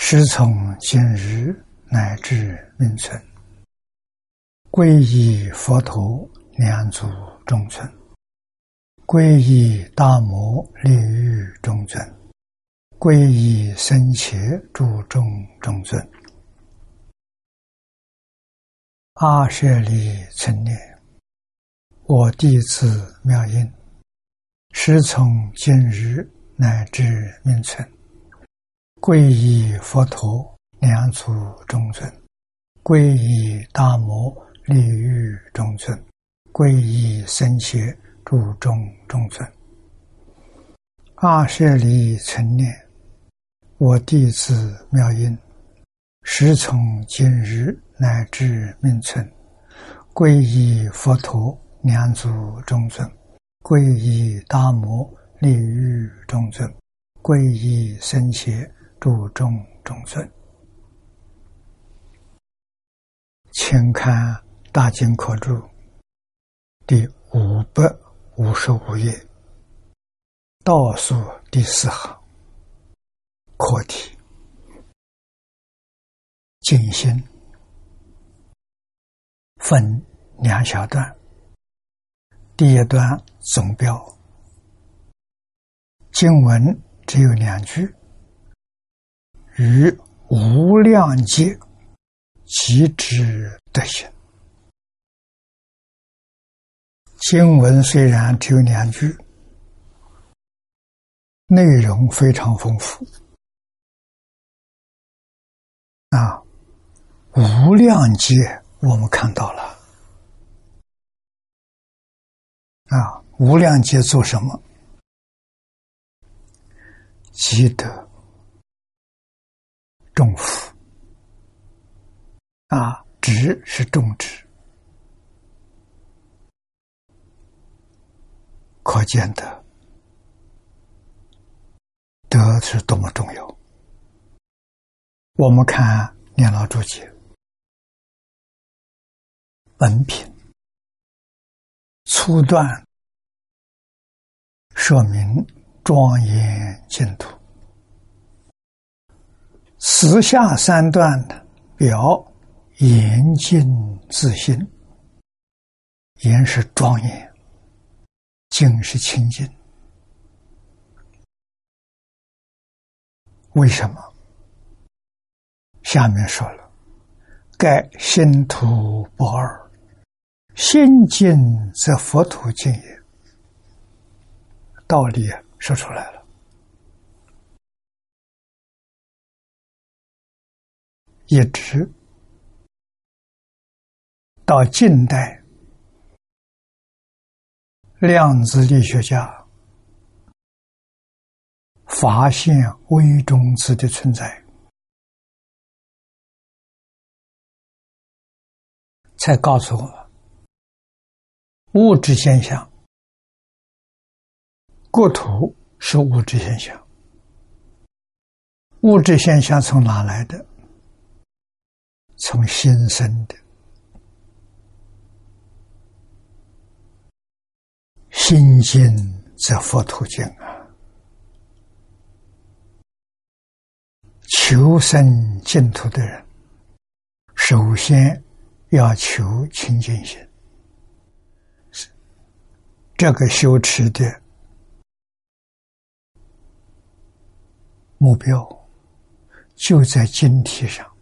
师从今日乃至命存，皈依佛陀两足中尊，皈依大摩利欲中尊，皈依僧伽诸众中尊。阿舍利成念，我弟子妙音，师从今日乃至命存。皈依佛陀两足中尊，皈依大摩利欲中尊，皈依僧伽诸众中尊。阿舍利成念，我弟子妙音，时从今日乃至命存，皈依佛陀两足中尊，皈依大摩利欲中尊，皈依僧伽。注重中尊，请看《大经课注》第五百五十五页倒数第四行课题：静心分两小段，第一段总标经文只有两句。与无量劫即知德行。经文虽然只有两句，内容非常丰富。啊，无量劫我们看到了。啊，无量劫做什么？积德。种福啊，值是种植，可见的德是多么重要。我们看念老注解，本品粗断，说明庄严净土。时下三段的表严静自信，严是庄严，静是清净。为什么？下面说了，盖心土不二，心静则佛土静也。道理说出来了。一直到近代，量子力学家发现微中子的存在，才告诉我们物质现象，国土是物质现象，物质现象从哪来的？从心生的，心静则佛土静啊！求生净土的人，首先要求清净心，这个修持的目标就在经体上。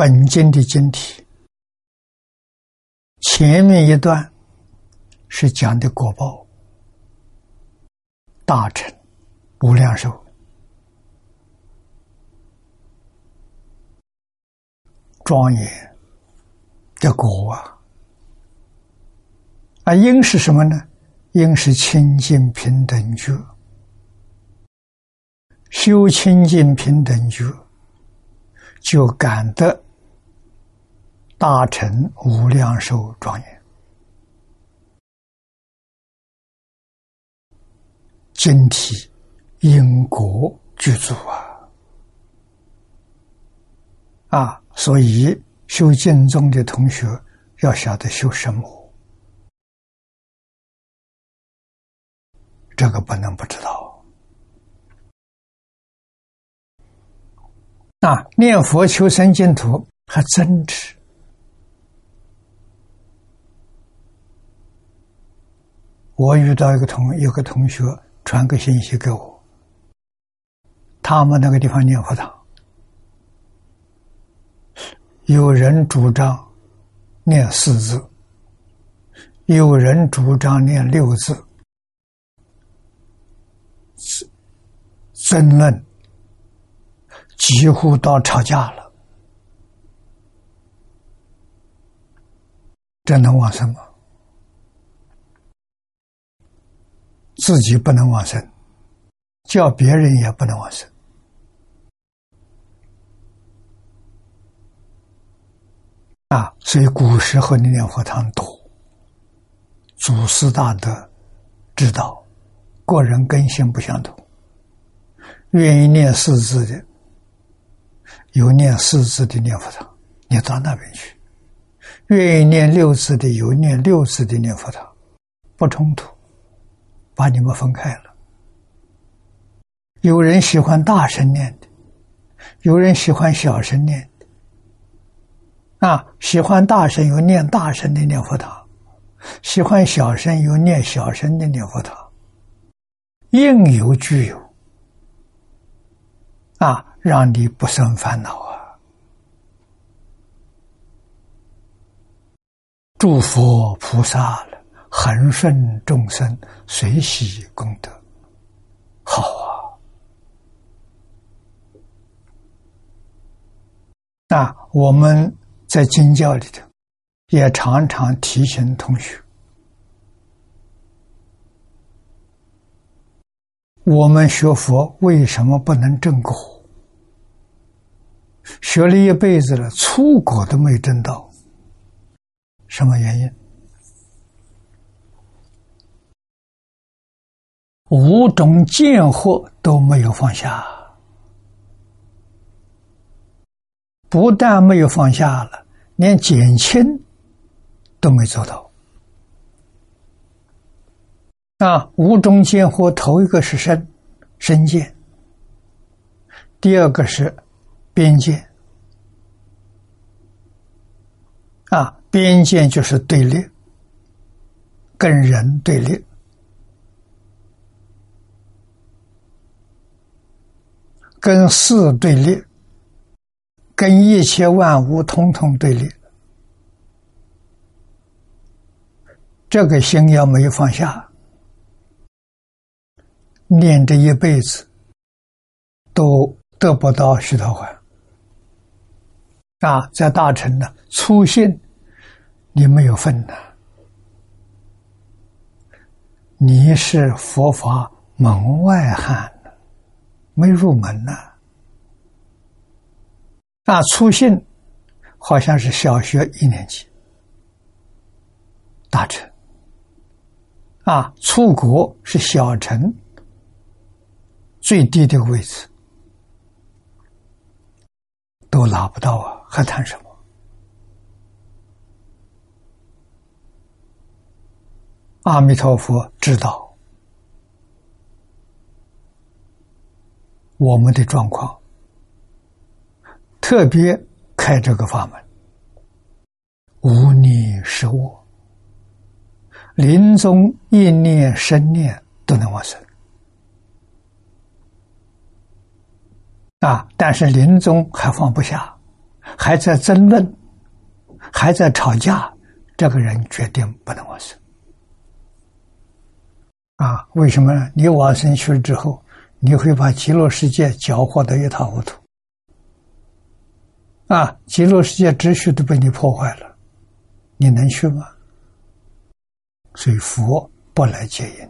本经的经体，前面一段是讲的果报，大成无量寿，庄严的果啊！啊，因是什么呢？因是清净平等觉，修清净平等觉，就感得大成无量寿庄严。经体因果具足啊！啊，所以修净宗的同学要晓得修什么，这个不能不知道。啊，念佛求生净土还真值。我遇到一个同有个同学。传个信息给我，他们那个地方念佛堂，有人主张念四字，有人主张念六字，争论。几乎到吵架了，这能往生吗？自己不能往生，叫别人也不能往生啊！所以古时候的念佛堂多，祖师大德知道，个人根性不相同，愿意念四字的，有念四字的念佛堂，你到那边去；愿意念六字的，有念六字的念佛堂，不冲突。把你们分开了。有人喜欢大声念的，有人喜欢小声念的。啊，喜欢大声有念大声的念佛堂，喜欢小声有念小声的念佛堂，应有具有。啊，让你不生烦恼啊！祝福菩萨。恒顺众生，随喜功德，好啊！那我们在经教里头，也常常提醒同学：我们学佛为什么不能正果？学了一辈子了，初果都没证到，什么原因？五种见惑都没有放下，不但没有放下了，连减轻都没做到。啊，五种见惑，头一个是身，身见；第二个是边界，啊，边界就是对立，跟人对立。跟事对立，跟一切万物通通对立，这个心要没有放下，念这一辈子都得不到须陀洹啊！在大乘呢，初信你没有分呐，你是佛法门外汉。没入门呢，那初信好像是小学一年级，大成啊，出国是小城最低的位置，都拿不到啊，还谈什么？阿弥陀佛知道。我们的状况，特别开这个法门，无你是我，临终一念生念都能往生啊！但是临终还放不下，还在争论，还在吵架，这个人决定不能往生啊！为什么呢？你往生去了之后。你会把极乐世界搅和得一塌糊涂，啊！极乐世界秩序都被你破坏了，你能去吗？所以佛不来接引，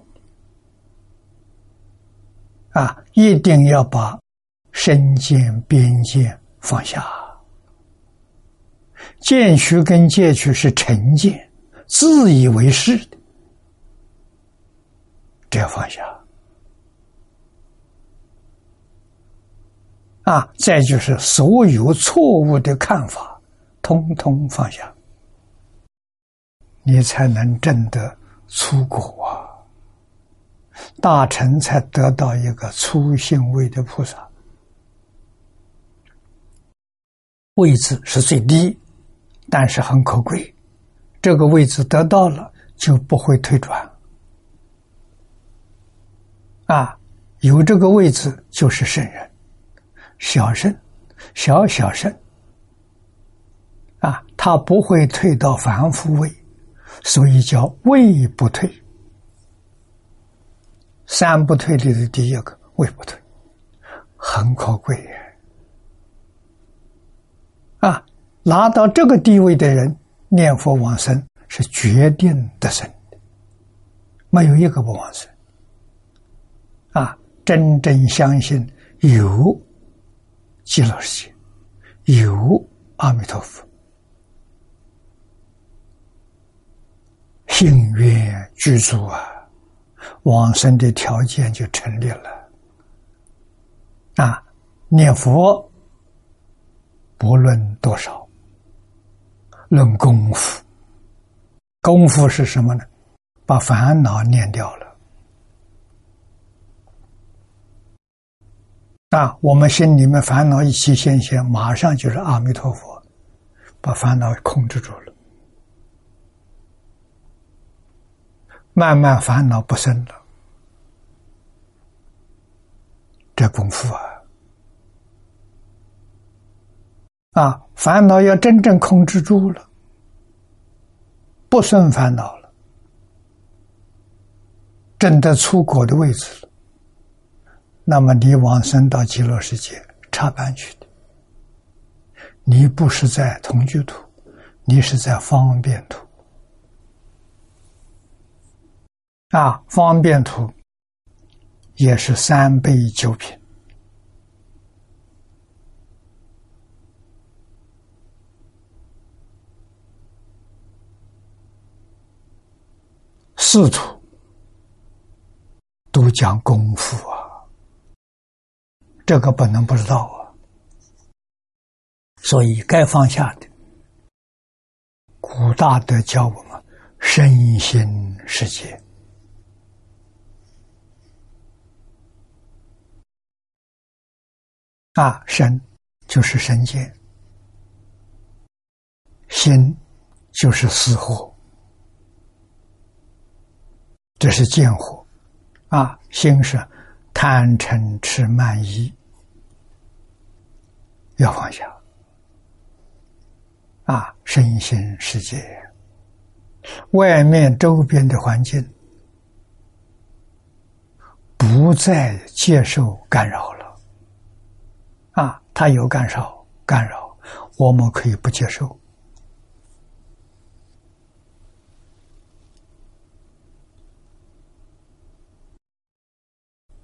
啊，一定要把身见边见放下。见取跟戒取是成见，自以为是的，这要放下。啊，再就是所有错误的看法，通通放下，你才能证得出果啊！大臣才得到一个初心位的菩萨位置是最低，但是很可贵。这个位置得到了，就不会退转。啊，有这个位置就是圣人。小圣，小小圣，啊，他不会退到凡夫位，所以叫位不退。三不退里的第一个位不退，很可贵啊，拿到这个地位的人念佛往生是决定得生，没有一个不往生。啊，真正相信有。极乐世界有阿弥陀佛，幸愿具足啊，往生的条件就成立了。啊，念佛不论多少，论功夫，功夫是什么呢？把烦恼念掉了。啊，我们心里面烦恼一起现前，马上就是阿弥陀佛，把烦恼控制住了，慢慢烦恼不生了。这功夫啊，啊，烦恼要真正控制住了，不生烦恼了，真的出果的位置了。那么你往生到极乐世界插班去的，你不是在同居土，你是在方便土啊！方便土也是三杯九品，四土都讲功夫啊。这个不能不知道啊，所以该放下的，古大德教我们身心世界。啊，身就是身见，心就是死火，这是见火。啊，心是贪嗔痴慢疑。要放下啊！身心世界，外面周边的环境，不再接受干扰了。啊，他有干扰，干扰，我们可以不接受。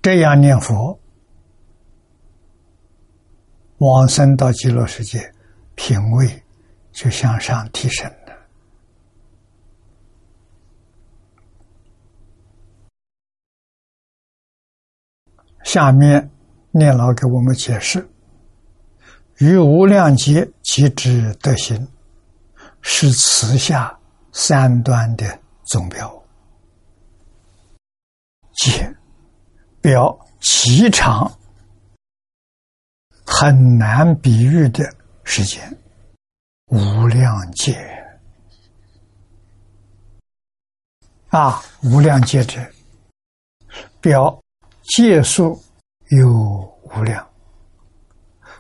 这样念佛。往生到极乐世界，品位就向上提升了。下面念老给我们解释：于无量劫即知德行，是此下三端的总标，解表极长。很难比喻的时间，无量劫啊！无量劫者，表界数有无量，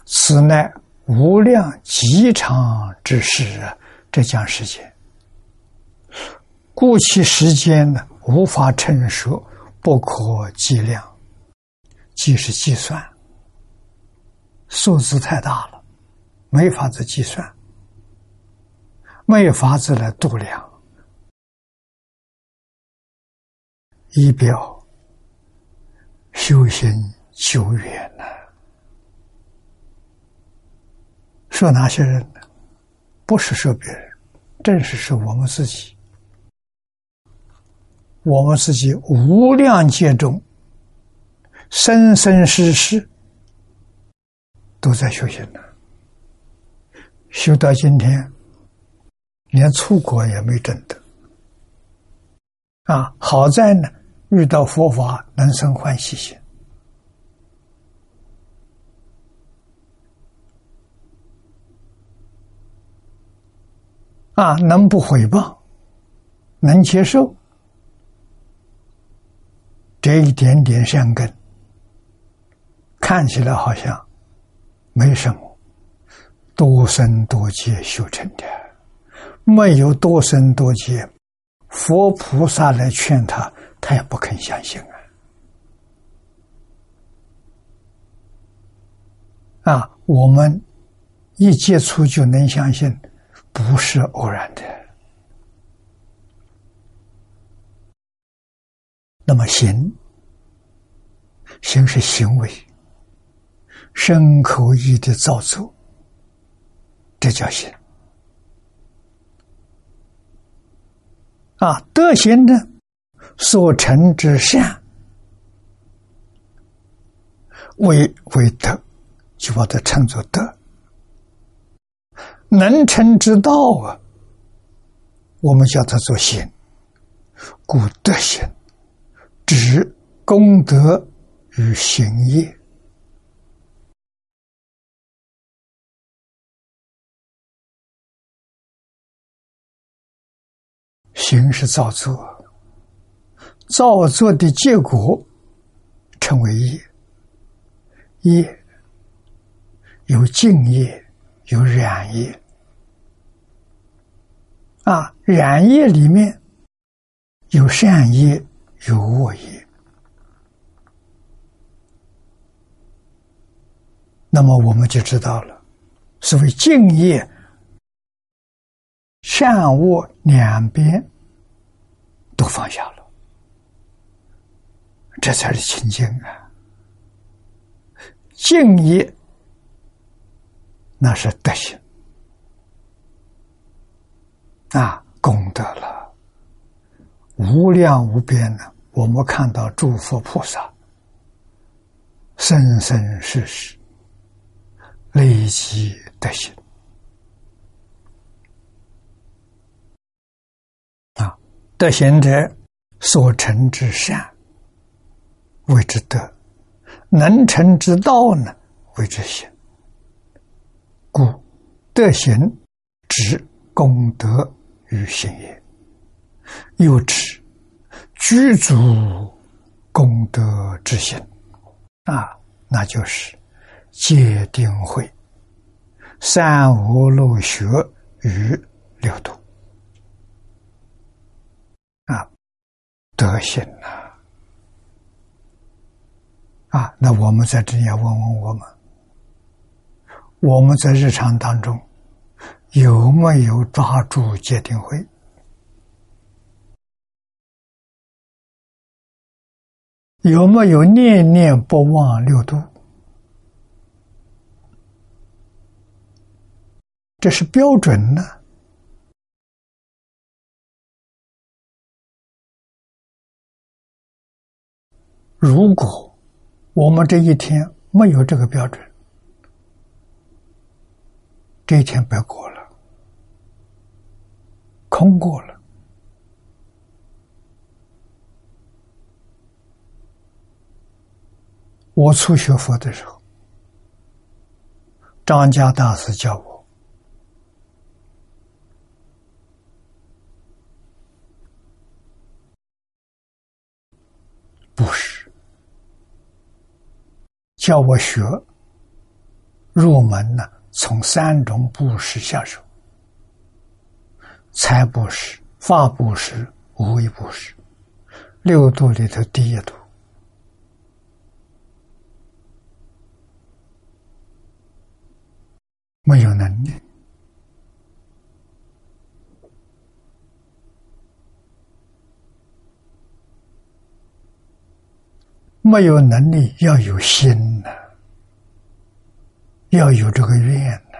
此乃无量极长之时啊！这讲时间，故其时间呢，无法称说，不可计量，即是计算。数字太大了，没法子计算，没有法子来度量。仪表修行久远了。说哪些人呢？不是说别人，正是说我们自己。我们自己无量劫中，生生世世都在修行呢。修到今天，连出国也没挣得。啊，好在呢，遇到佛法能生欢喜心，啊，能不回报，能接受。这一点点善根，看起来好像没什么，多生多劫修成的，没有多生多劫，佛菩萨来劝他，他也不肯相信啊！啊，我们一接触就能相信，不是偶然的。那么行，行是行为，身口意的造作，这叫行。啊，德行呢，所成之善为为德，就把它称作德；能成之道啊，我们叫它做行，故德行。指功德与行业，行是造作，造作的结果称为业。业有净业，有染业。啊，染业里面有善业。有恶业，那么我们就知道了，所谓敬业，善恶两边都放下了，这才是清净啊！敬业那是德行啊，功德了，无量无边的。我们看到诸佛菩萨生生世世累积德行啊，德行者所成之善谓之德，能成之道呢谓之行。故德行指功德与行也，又指。居足功德之心啊，那就是戒定慧、三无漏学与六度啊，德行呐啊！那我们在这里要问问我们：我们在日常当中有没有抓住戒定慧？有没有念念不忘六度？这是标准呢。如果我们这一天没有这个标准，这一天白过了，空过了。我初学佛的时候，张家大师教我，不是教我学入门呢，从三种布施下手：财布施、法布施、无为布施，六度里头第一度。没有能力，没有能力，要有心呐，要有这个愿呐。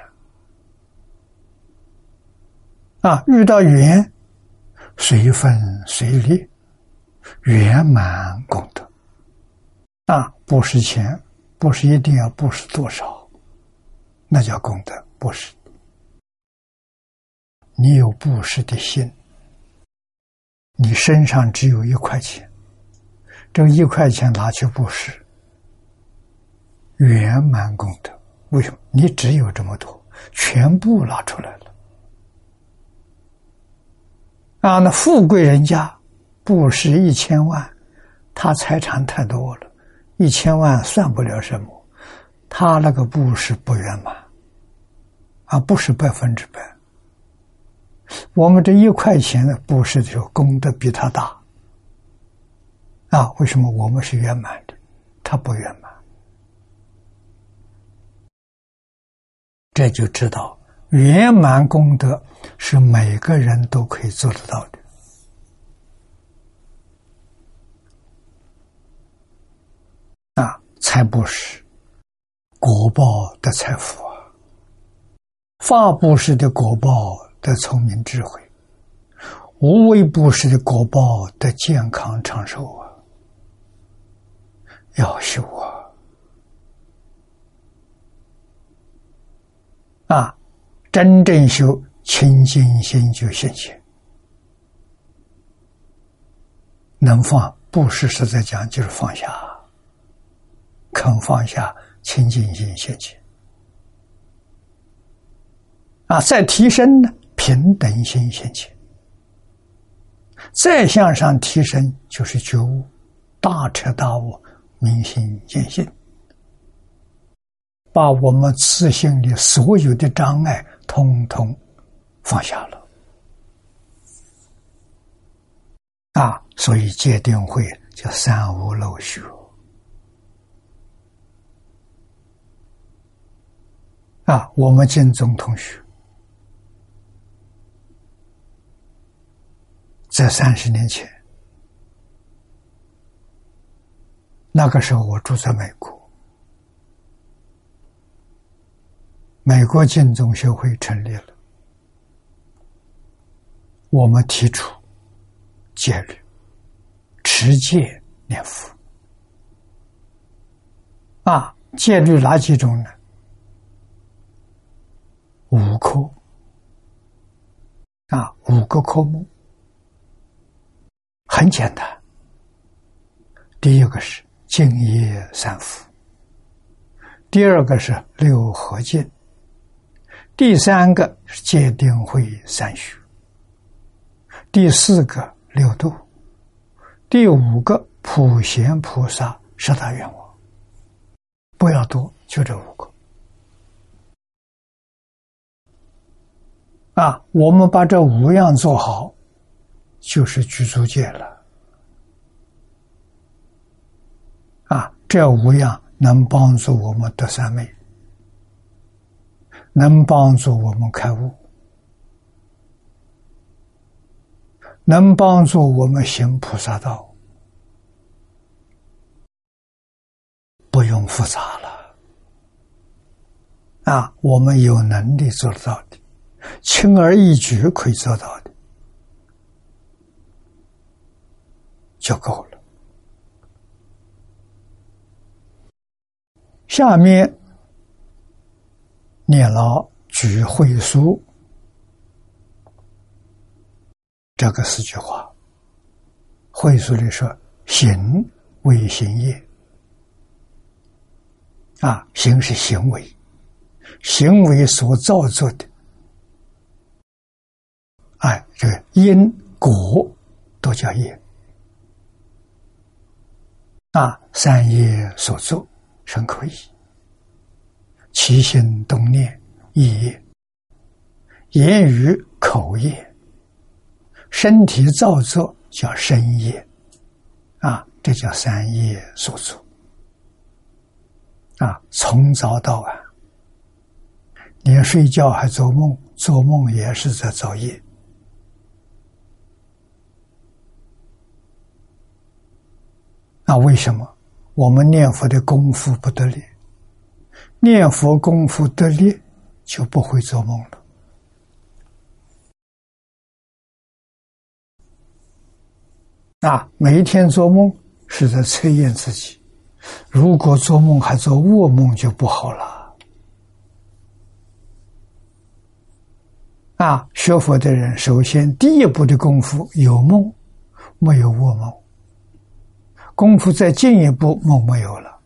啊，遇到缘，随分随力，圆满功德。啊，不是钱，不是一定要布施多少，那叫功德，布施。你有布施的心，你身上只有一块钱，这一块钱拿去布施，圆满功德。为什么？你只有这么多，全部拿出来了。啊，那富贵人家布施一千万，他财产太多了，一千万算不了什么，他那个布施不圆满，啊，不是百分之百。我们这一块钱的布施的时候，功德比他大啊！为什么我们是圆满的，他不圆满？这就知道圆满功德是每个人都可以做得到的啊！财布施，果报的财富啊；法布施的果报。的聪明智慧，无微不施的果报的健康长寿啊！要修啊！啊，真正修清净心就现前，能放不是实在讲就是放下，肯放下清净心现前啊！再提升呢？平等心现前，再向上提升就是觉悟，大彻大悟，明心见性，把我们自信的所有的障碍通通放下了。啊，所以戒定慧叫三无漏学。啊，我们建中同学。在三十年前，那个时候我住在美国，美国净宗学会成立了，我们提出戒律、持戒念佛。啊，戒律哪几种呢？五科。啊，五个科目。很简单，第一个是净业三福，第二个是六合敬，第三个是戒定慧三学，第四个六度，第五个普贤菩萨十大愿望。不要多，就这五个。啊，我们把这五样做好。就是居住界了，啊，这五样能帮助我们得三昧，能帮助我们开悟，能帮助我们行菩萨道，不用复杂了，啊，我们有能力做得到的，轻而易举可以做到的。就够了。下面念了举会书。这个四句话。会书里说：“行为行业，啊，行是行为，行为所造作的，哎，这个因果都叫业。”啊，三业所作，身口意；起心动念，意业；言语口业；身体造作叫身业。啊，这叫三业所作。啊，从早到晚，连睡觉还做梦，做梦也是在造业。那为什么我们念佛的功夫不得力，念佛功夫得力，就不会做梦了。啊，每一天做梦是在测验自己，如果做梦还做噩梦，就不好了。啊，学佛的人首先第一步的功夫有梦，没有噩梦。功夫再进一步，梦没有了，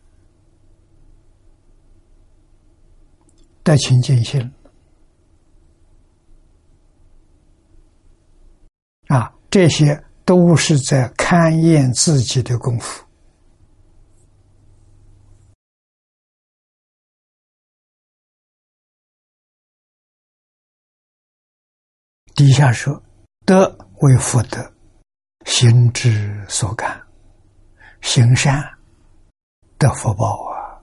得清净心啊，这些都是在勘验自己的功夫。底下说：“德为福德，心之所感。”行善得福报啊，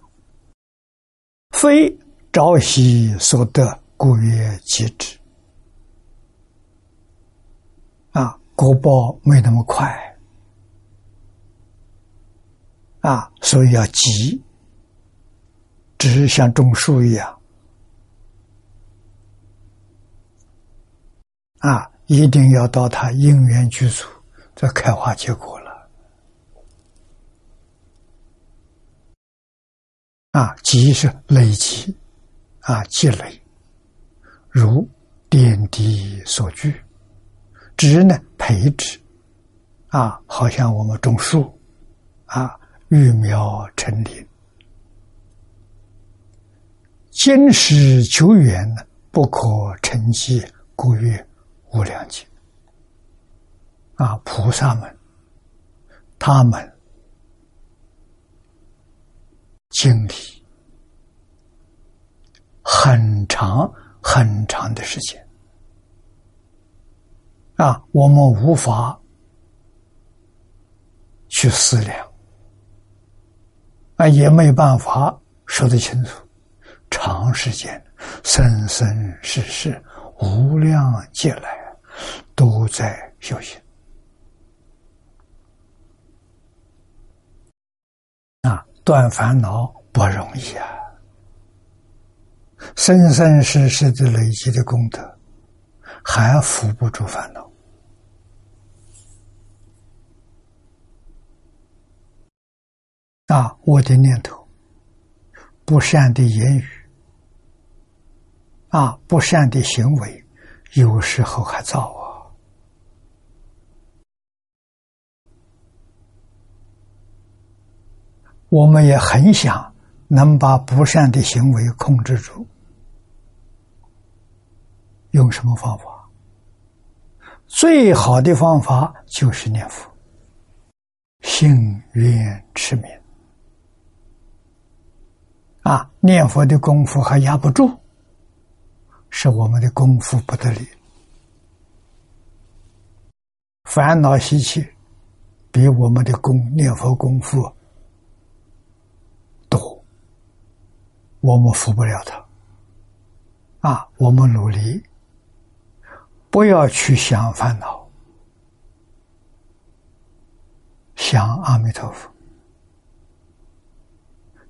非朝夕所得，故曰极之。啊，果报没那么快啊，所以要急，只是像种树一样啊，一定要到它因缘具足，再开花结果了。啊，积是累积，啊，积累，如点滴所聚；植呢，培植，啊，好像我们种树，啊，育苗成林。今世久远呢，不可成绩，故曰无量劫。啊，菩萨们，他们。经历很长很长的时间啊，我们无法去思量啊，也没办法说得清楚。长时间、生生世世、无量劫来，都在修行。断烦恼不容易啊！生生世世的累积的功德，还扶不住烦恼啊！我的念头，不善的言语啊，不善的行为，有时候还造啊。我们也很想能把不善的行为控制住，用什么方法？最好的方法就是念佛，信愿持名。啊，念佛的功夫还压不住，是我们的功夫不得力，烦恼习气比我们的功念佛功夫。我们服不了他，啊！我们努力，不要去想烦恼，想阿弥陀佛，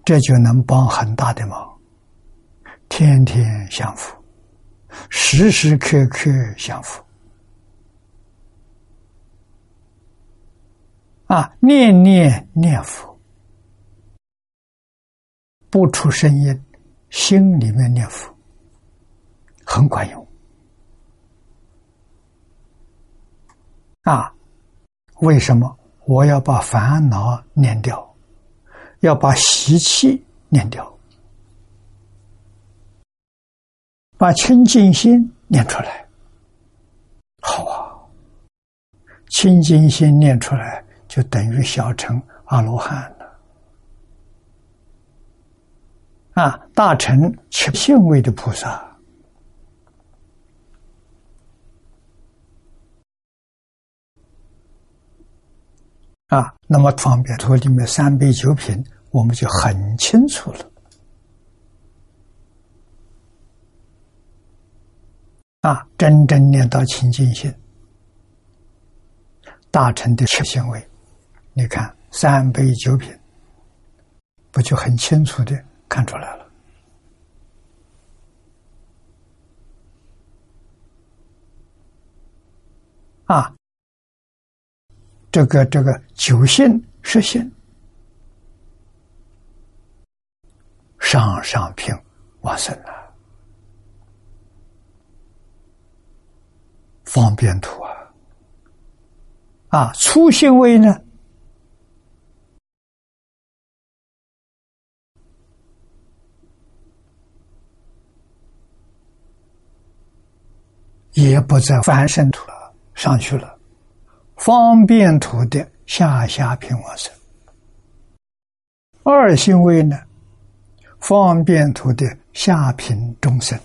这就能帮很大的忙。天天享福，时时刻刻享福，啊！念念念佛。不出声音，心里面念佛很管用啊！为什么我要把烦恼念掉，要把习气念掉，把清净心念出来？好啊！清净心念出来，就等于小乘阿罗汉。啊，大乘七性位的菩萨啊，那么方便图里面三杯九品，我们就很清楚了。啊，真正念到清净心，大乘的七性位，你看三杯九品不就很清楚的看出来了？啊，这个这个九性十性，上上品往生了，方便土啊！啊，初性位呢，也不在凡圣土了。上去了，方便土的下下品往生。二性位呢，方便土的下品中生。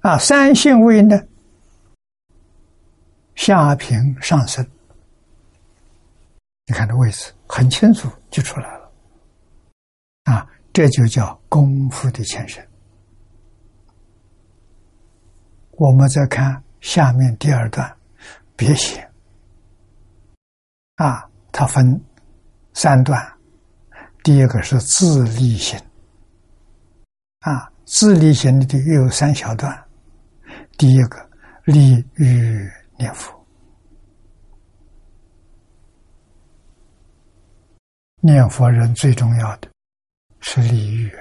啊，三性位呢，下平上升。你看这位置很清楚，就出来了。啊，这就叫功夫的前身。我们再看。下面第二段，别写啊，它分三段。第一个是自立型啊，自立型的又有三小段。第一个立欲念佛，念佛人最重要的是立欲，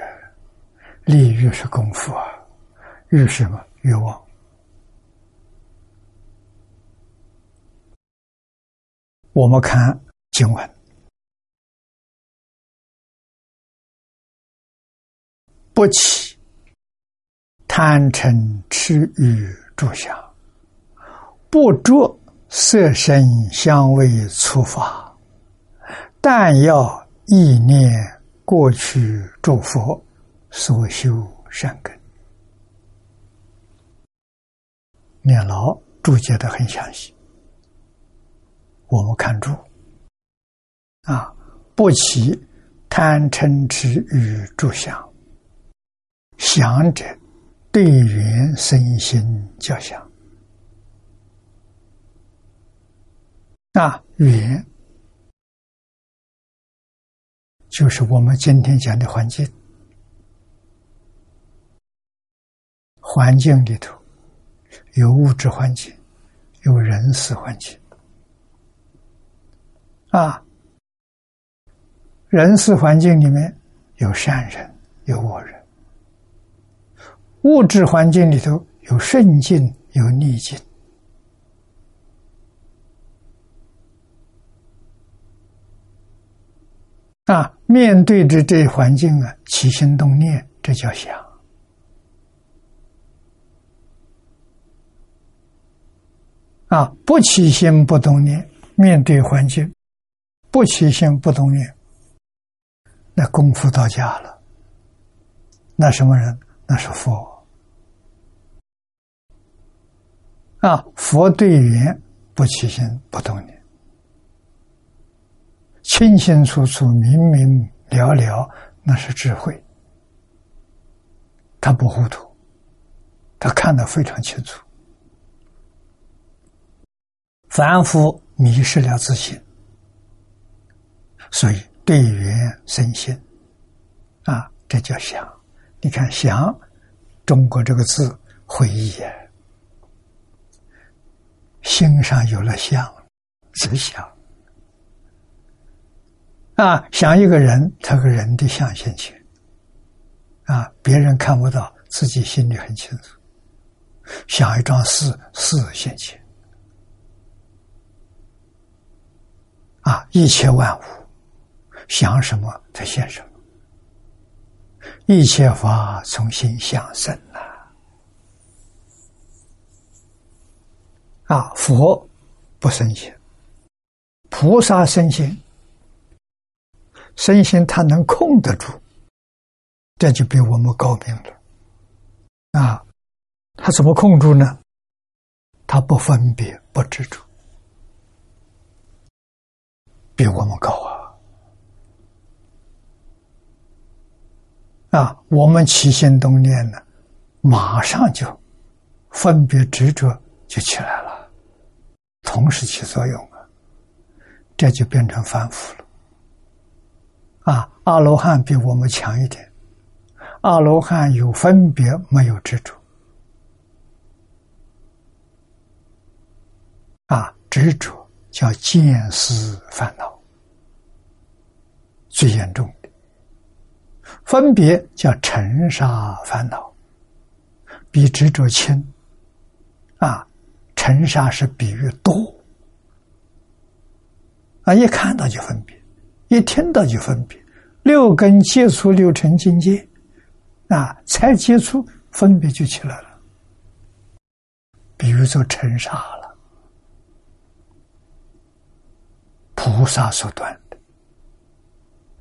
立欲是功夫啊，欲什么欲望？我们看经文，不起贪嗔痴欲住想，不着色声香味触法，但要意念过去诸佛所修善根。念老注解的很详细。我们看住。啊，不起贪嗔痴与住想，想者对缘身心交想啊，缘就是我们今天讲的环境，环境里头有物质环境，有人事环境。啊，人事环境里面有善人，有恶人；物质环境里头有顺境，有逆境。啊，面对着这环境啊，起心动念，这叫想。啊，不起心不动念，面对环境。不起心不动念，那功夫到家了。那什么人？那是佛啊！佛对缘不起心不动念，清清楚楚、明明了了，那是智慧。他不糊涂，他看得非常清楚。凡夫迷失了自信。所以，对缘生心，啊，这叫想。你看“想”，中国这个字会意啊，心上有了相，只想啊，想一个人，他个人的相现前，啊，别人看不到，自己心里很清楚。想一桩事，事现前，啊，一切万物。想什么，他现什么。一切法从心想生呐！啊，佛不生心，菩萨生心，生心他能控得住，这就比我们高明了。啊，他怎么控住呢？他不分别，不执着，比我们高啊！啊，我们起心动念呢，马上就分别执着就起来了，同时起作用啊，这就变成反腐了。啊，阿罗汉比我们强一点。阿罗汉有分别，没有执着。啊，执着叫见思烦恼，最严重；分别叫尘沙烦恼，比执着轻。啊，尘沙是比喻多。啊，一看到就分别。一听到就分别，六根接触六尘境界，啊，才接触分别就起来了。比如说尘沙了，菩萨所断的，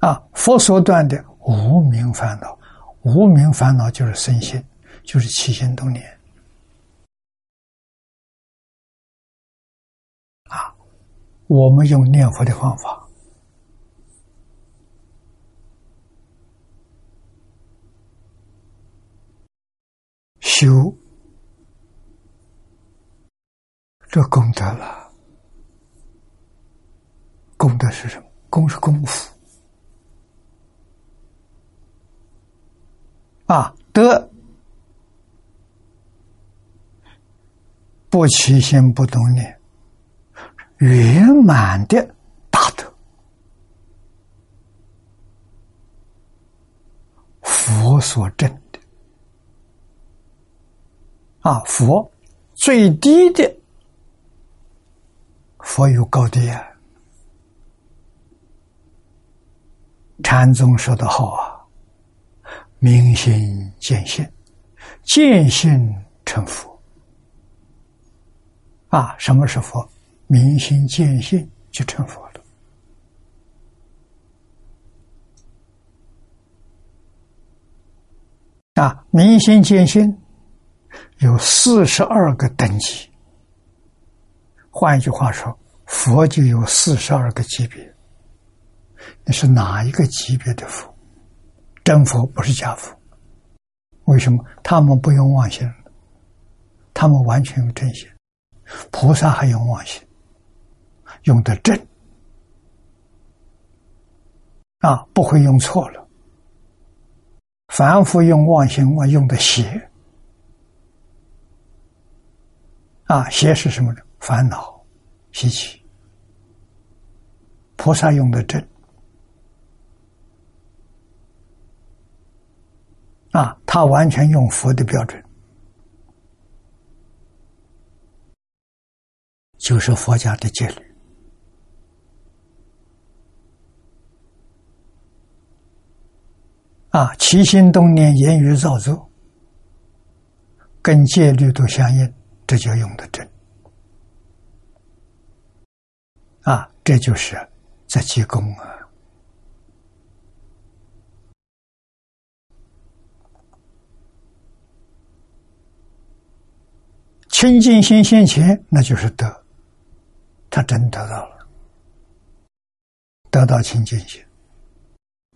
啊，佛所断的无名烦恼，无名烦恼就是身心，就是起心动念，啊，我们用念佛的方法。修这功德了，功德是什么？功是功夫啊，德不起心不动念，圆满的大德，佛所证的。啊，佛最低的佛有高低啊。禅宗说的好啊，明心见性，见性成佛。啊，什么是佛？明心见性就成佛了。啊，明心见性。有四十二个等级，换一句话说，佛就有四十二个级别。那是哪一个级别的佛？真佛不是假佛。为什么？他们不用妄心，他们完全用真心。菩萨还用妄心，用的正啊，不会用错了。凡夫用妄心，我用的邪。啊，邪是什么呢？烦恼、习气。菩萨用的正，啊，他完全用佛的标准，就是佛家的戒律。啊，起心动念、言语造作，跟戒律都相应。这就用的真啊，这就是在积功啊。清净心现前，那就是得，他真得到了，得到清净心，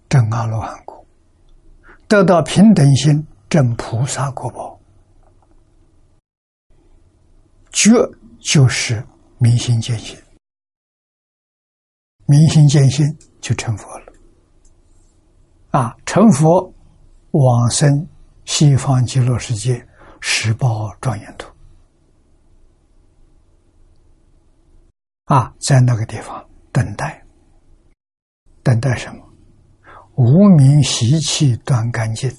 正阿罗汉果，得到平等心，正菩萨果报。觉就是明心见性，明心见性就成佛了。啊，成佛往生西方极乐世界十报庄严土。啊，在那个地方等待，等待什么？无名习气断干净，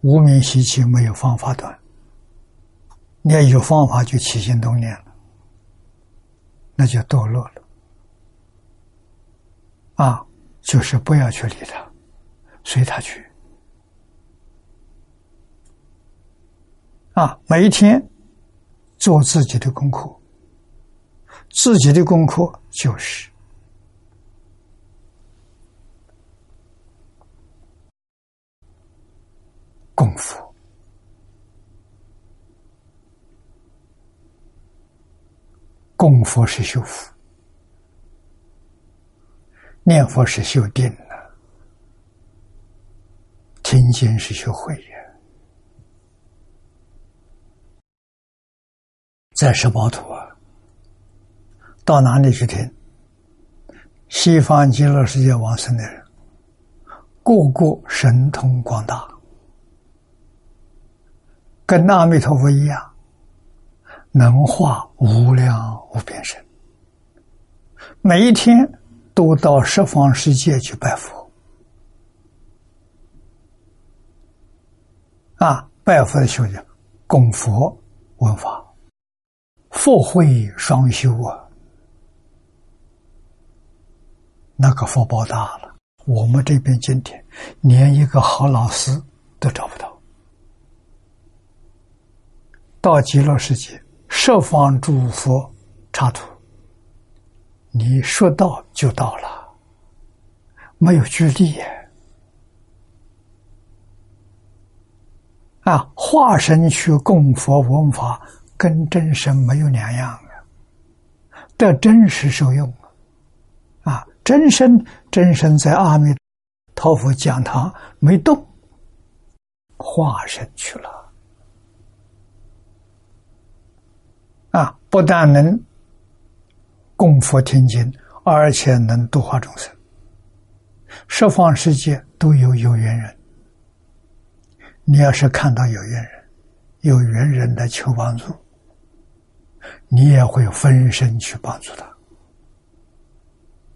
无名习气没有方法断。你要有方法就起心动念了，那就堕落了。啊，就是不要去理他，随他去。啊，每一天做自己的功课，自己的功课就是功夫。供佛是修福，念佛是修定了，听经是修慧呀。在十宝土，到哪里去听？西方极乐世界往生的人，个个神通广大，跟阿弥陀佛一样，能化无量无边身，每一天都到十方世界去拜佛。啊，拜佛的修行，供佛闻法，佛慧双修啊。那个福报大了，我们这边今天连一个好老师都找不到。到极乐世界，十方诸佛插图，你说到就到了，没有距离。啊，化身去供佛闻法，跟真身没有两样啊，得真实受用。真身，真身在阿弥陀佛讲堂没动，化身去了。啊，不但能供佛听经，而且能度化众生。十方世界都有有缘人，你要是看到有缘人，有缘人来求帮助，你也会分身去帮助他。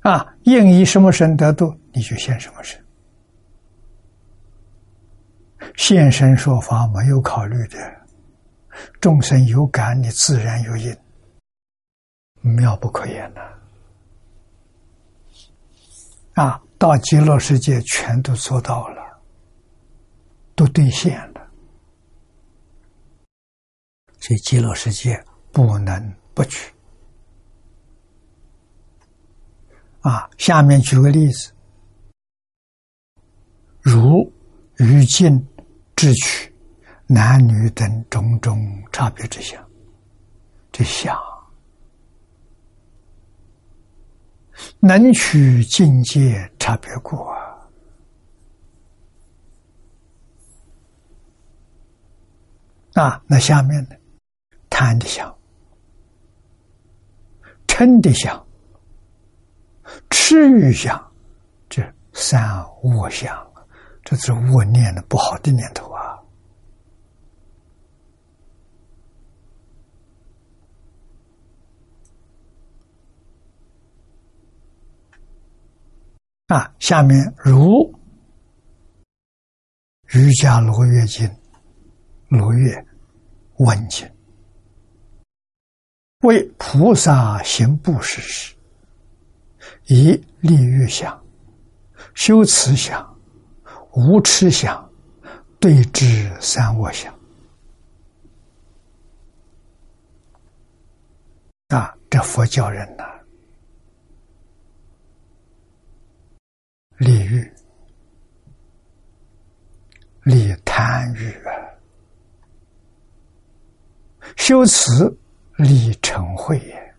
啊，应以什么身得度，你就现什么身。现身说法没有考虑的，众生有感，你自然有应，妙不可言呐！啊，到极乐世界全都做到了，都兑现了，所以极乐世界不能不去。啊，下面举个例子，如于境、智取、男女等种种差别之相，这相能取境界差别故啊！啊，那下面呢？贪的想，嗔的想。痴欲想，这三恶想，这是恶念的不好的念头啊！啊，下面如瑜伽罗月经，罗月问经，为菩萨行布施时。以利欲想、修慈想、无痴想对治三恶想啊！这佛教人呐，利欲、利贪欲啊，修慈、利成慧也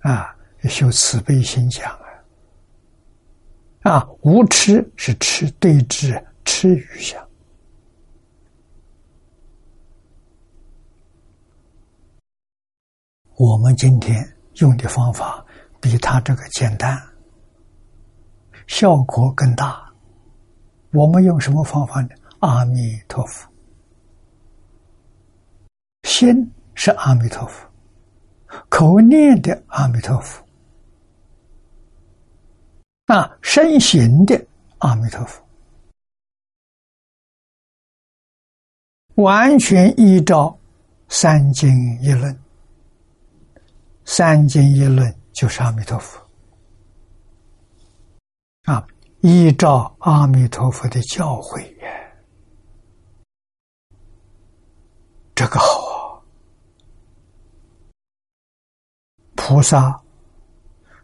啊。修慈悲心讲啊，啊，无痴是痴对治痴愚想。我们今天用的方法比他这个简单，效果更大。我们用什么方法呢？阿弥陀佛，心是阿弥陀佛，口念的阿弥陀佛。啊，身行的阿弥陀佛，完全依照三经一论。三经一论就是阿弥陀佛。啊，依照阿弥陀佛的教诲，这个好啊！菩萨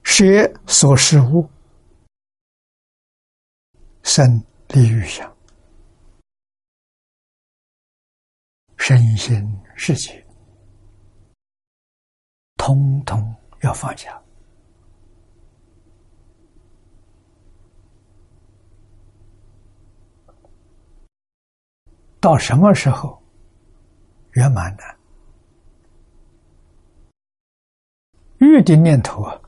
学所事物。生利欲想，身心世界，通通要放下。到什么时候圆满呢？欲的念头啊，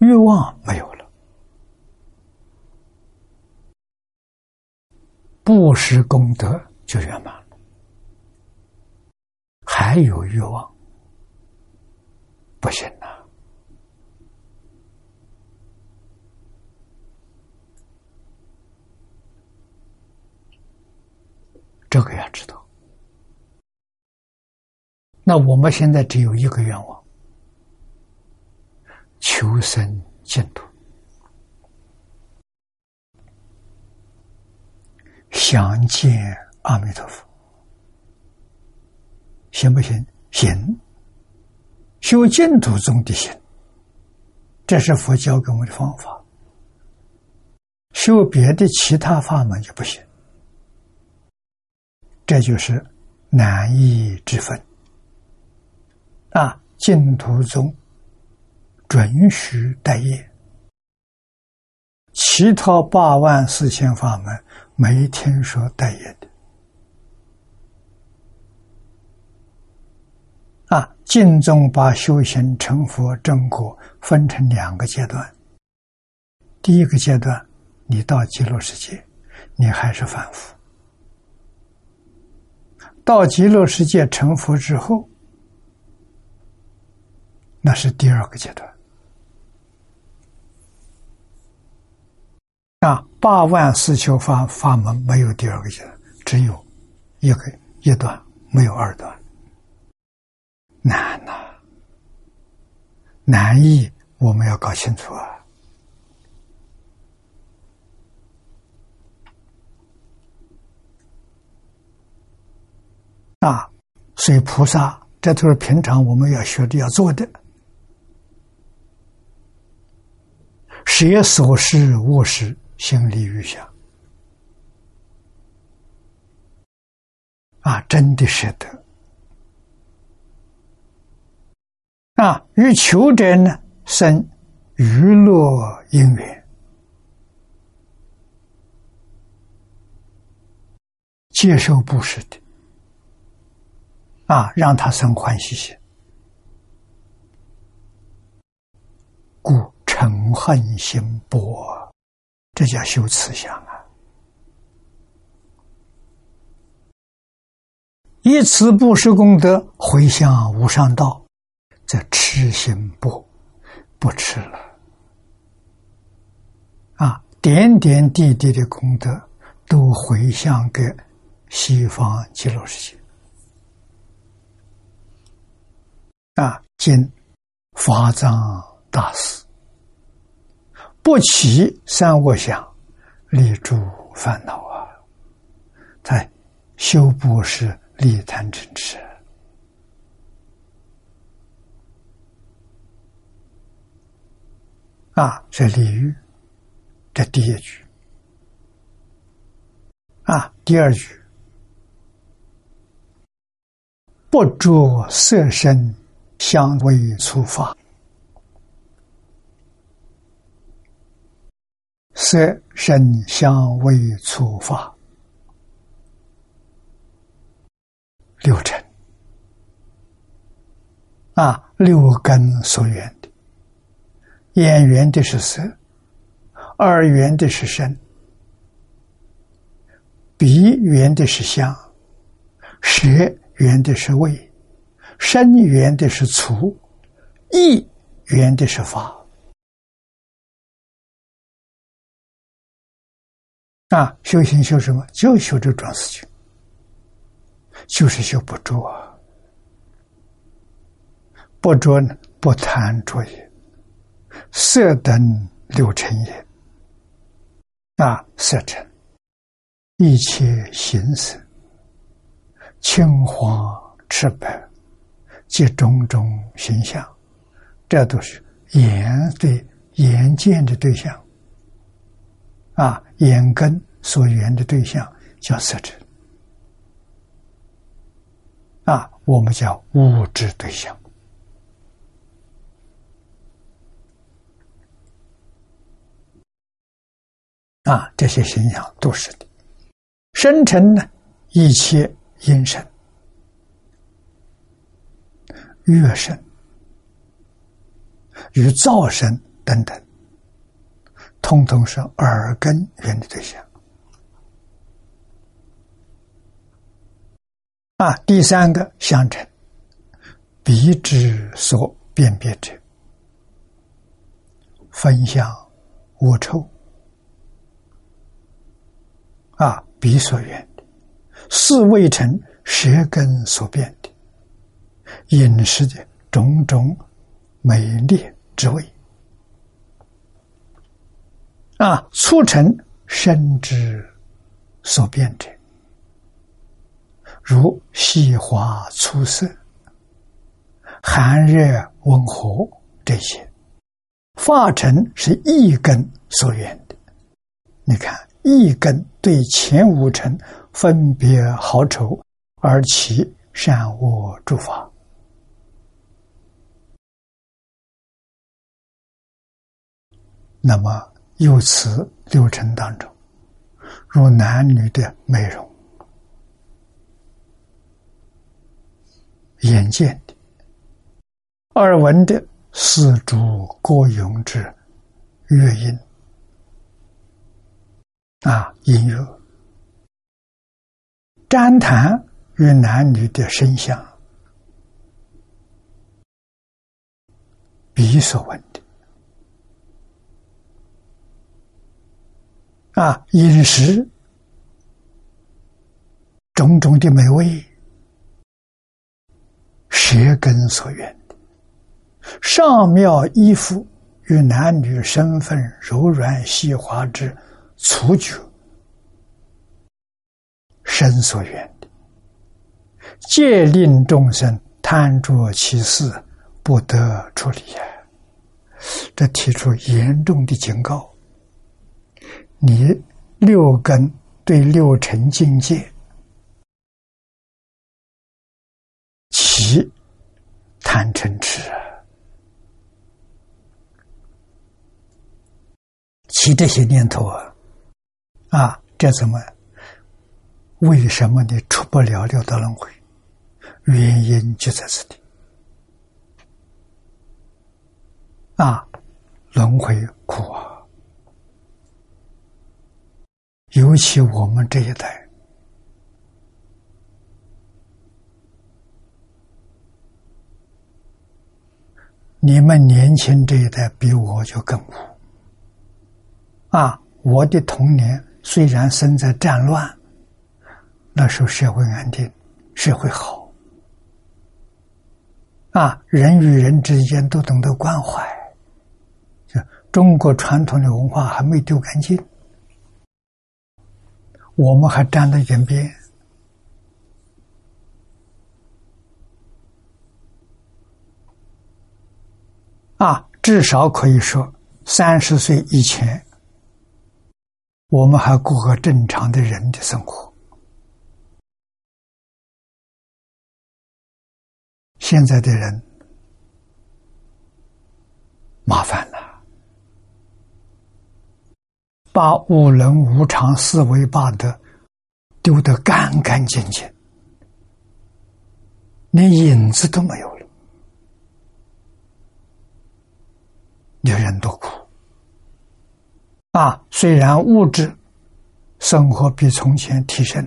欲望没有了，布施功德就圆满了。还有欲望，不行呐。这个要知道。那我们现在只有一个愿望：求生净土，想见阿弥陀佛，行不行？行。修净土中的行，这是佛教给我们的方法。修别的其他法门就不行，这就是难易之分。啊，净土中准许待业，其他八万四千法门没听说待业的。啊，净宗把修行成佛正果分成两个阶段。第一个阶段，你到极乐世界，你还是凡夫；到极乐世界成佛之后。那是第二个阶段啊！八万四求法法门没有第二个阶段，只有一个一段，没有二段，难呐，难易我们要搞清楚啊！啊，所以菩萨这都是平常我们要学的、要做的。舍所事勿事，心里预想啊，真的舍得啊！欲求者呢，生娱乐因缘，接受布施的啊，让他生欢喜心，故。嗔恨心薄，这叫修慈相啊！以此布施功德回向无上道，则痴心不不吃了啊！点点滴滴的功德都回向给西方极乐世界啊！今法藏大师。不起三恶想，立诸烦恼啊！在修布施、利贪嗔痴啊！这鲤鱼，这第一句啊，第二句不着色身香味触法。色、声、香、味、触、法六尘啊，六根所缘的，眼缘的是色，耳缘的是声，鼻缘的是香，舌缘的是味，身缘的是触，意缘的是法。啊，修行修什么？就修这桩事情，就是修不着啊，不着呢，不贪着也。色等六尘也，啊，色尘，一切形色，青黄赤白，及种种形象，这都是眼对眼见的对象。啊，眼根所缘的对象叫色尘，啊，我们叫物质对象，啊，这些形象都是的。生成呢，一切因生，乐生与造生等等，通通是耳根缘的对象。啊，第三个相成，鼻之所辨别者，分相恶臭。啊，鼻所缘的，是未成舌根所变的，饮食的种种美丽之味。啊，促成身之所变者。如细滑粗色、寒热温和这些，化成是一根所缘的。你看，一根对前五尘分别好丑，而其善恶诸法。那么，由此六尘当中，如男女的美容。眼见的，耳闻的，四诸各用之乐音啊，音乐，瞻谈与男女的声相，鼻所闻的啊，饮食种种的美味。舌根所缘的上妙衣服与男女身份柔软细滑之触觉，身所缘的，戒令众生贪着其事，不得处理呀！这提出严重的警告：你六根对六尘境界。贪嗔痴，起这些念头啊，啊，这怎么？为什么你出不了六道轮回？原因就在这里啊，轮回苦啊，尤其我们这一代。你们年轻这一代比我就更苦啊！我的童年虽然生在战乱，那时候社会安定，社会好啊，人与人之间都懂得关怀，就中国传统的文化还没丢干净，我们还站在一边。啊，至少可以说，三十岁以前，我们还过个正常的人的生活。现在的人麻烦了，把五伦无常、四维八德丢得干干净净，连影子都没有了。你人多苦啊！虽然物质生活比从前提升，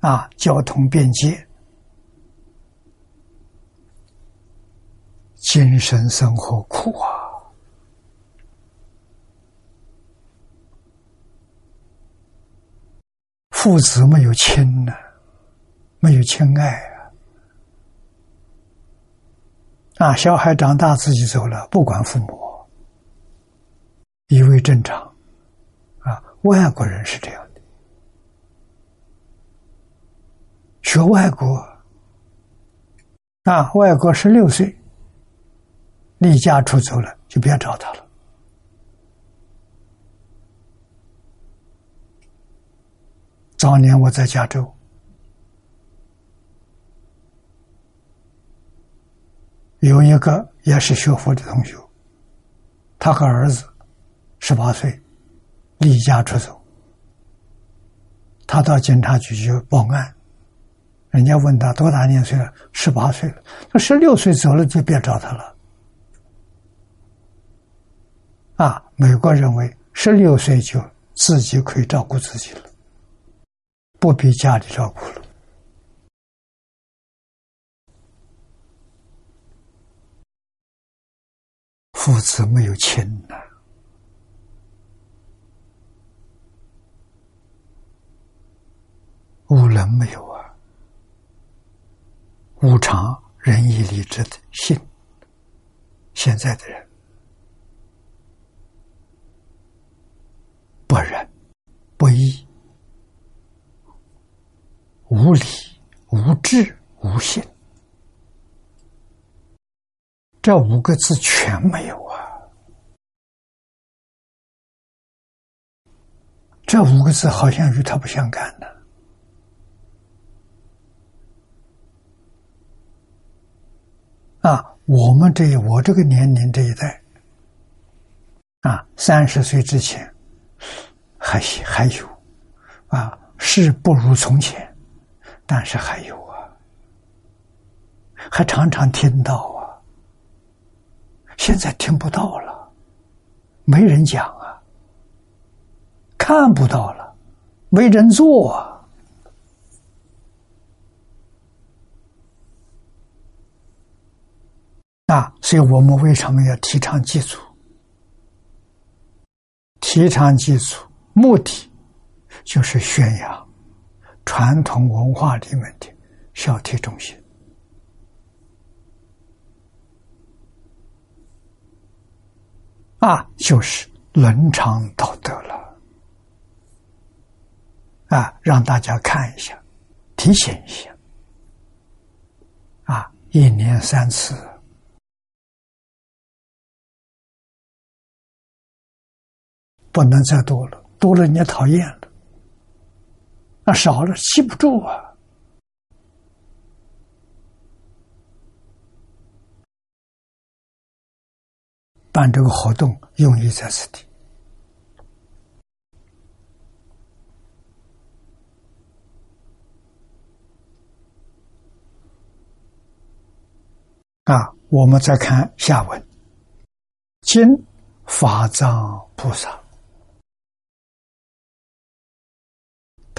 啊，交通便捷，精神生活苦啊！父子没有亲呢，没有亲爱啊！啊，小孩长大自己走了，不管父母。以为正常，啊，外国人是这样的。学外国，啊，外国十六岁离家出走了，就别找他了。早年我在加州，有一个也是学佛的同学，他和儿子。十八岁，离家出走。他到警察局去报案，人家问他多大年岁了？十八岁了。他十六岁走了就别找他了。啊，美国认为十六岁就自己可以照顾自己了，不必家里照顾了。父子没有亲呐，无人没有啊，无常仁义礼智信，现在的人。不仁不义，无理无智无信。这五个字全没有啊！这五个字好像与他不相干的啊！我们这我这个年龄这一代啊，三十岁之前还还有啊，是不如从前，但是还有啊，还常常听到啊。现在听不到了，没人讲啊，看不到了，没人做啊，啊，所以我们为什么要提倡祭祖？提倡祭祖目的就是宣扬传统文化里面的孝悌忠心。啊，就是伦常道德了，啊，让大家看一下，提醒一下，啊，一年三次，不能再多了，多了你讨厌了，那少了记不住啊。办这个活动用意在此地啊！我们再看下文，今法藏菩萨，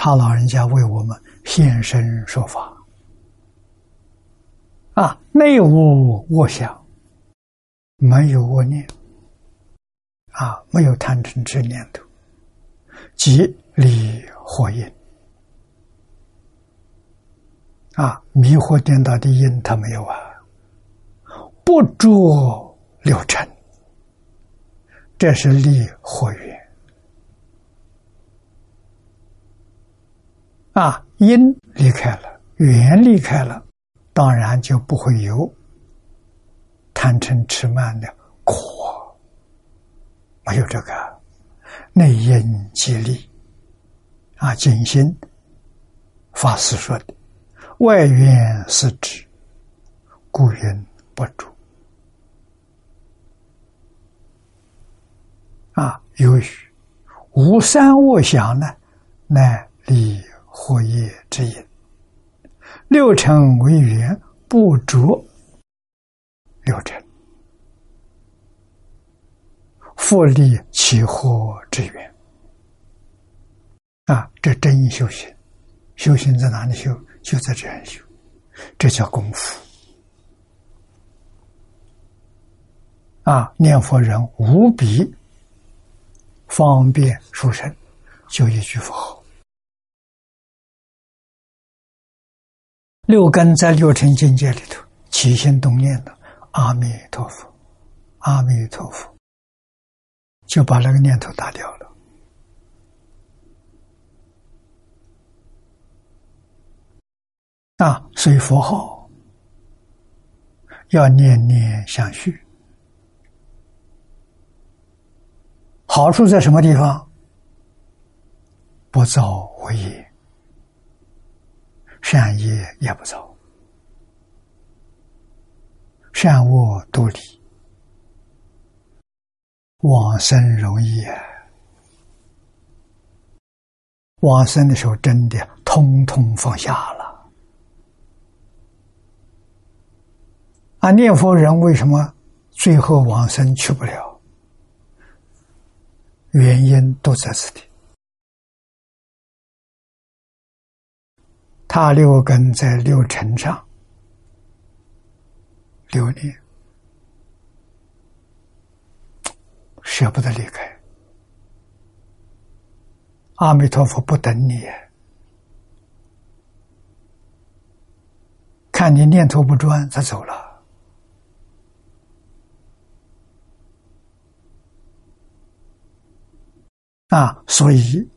他老人家为我们现身说法。啊，内无我想。没有恶念，啊，没有贪嗔痴念头，即离火印，啊，迷惑颠倒的因他没有啊，不着六尘，这是离火缘，啊，因离开了，缘离开了，当然就不会有。贪嗔痴慢的苦，没有这个内因激励啊，静心法师说的，外缘是指故云不住啊，由于无三恶想呢，乃离火业之因，六尘为缘不着。六尘，复利起祸之源啊！这真修行，修行在哪里修？就在这样修，这叫功夫啊！念佛人无比方便殊胜，就一句佛号。六根在六尘境界里头起心动念的。阿弥陀佛，阿弥陀佛，就把那个念头打掉了。啊，所以佛号要念念相续，好处在什么地方？不造恶业，善业也不造。善恶独离，往生容易！往生的时候，真的通通放下了。啊，念佛人为什么最后往生去不了？原因都在此地。他六根在六尘上留念，舍不得离开。阿弥陀佛不等你，看你念头不专，他走了。啊，所以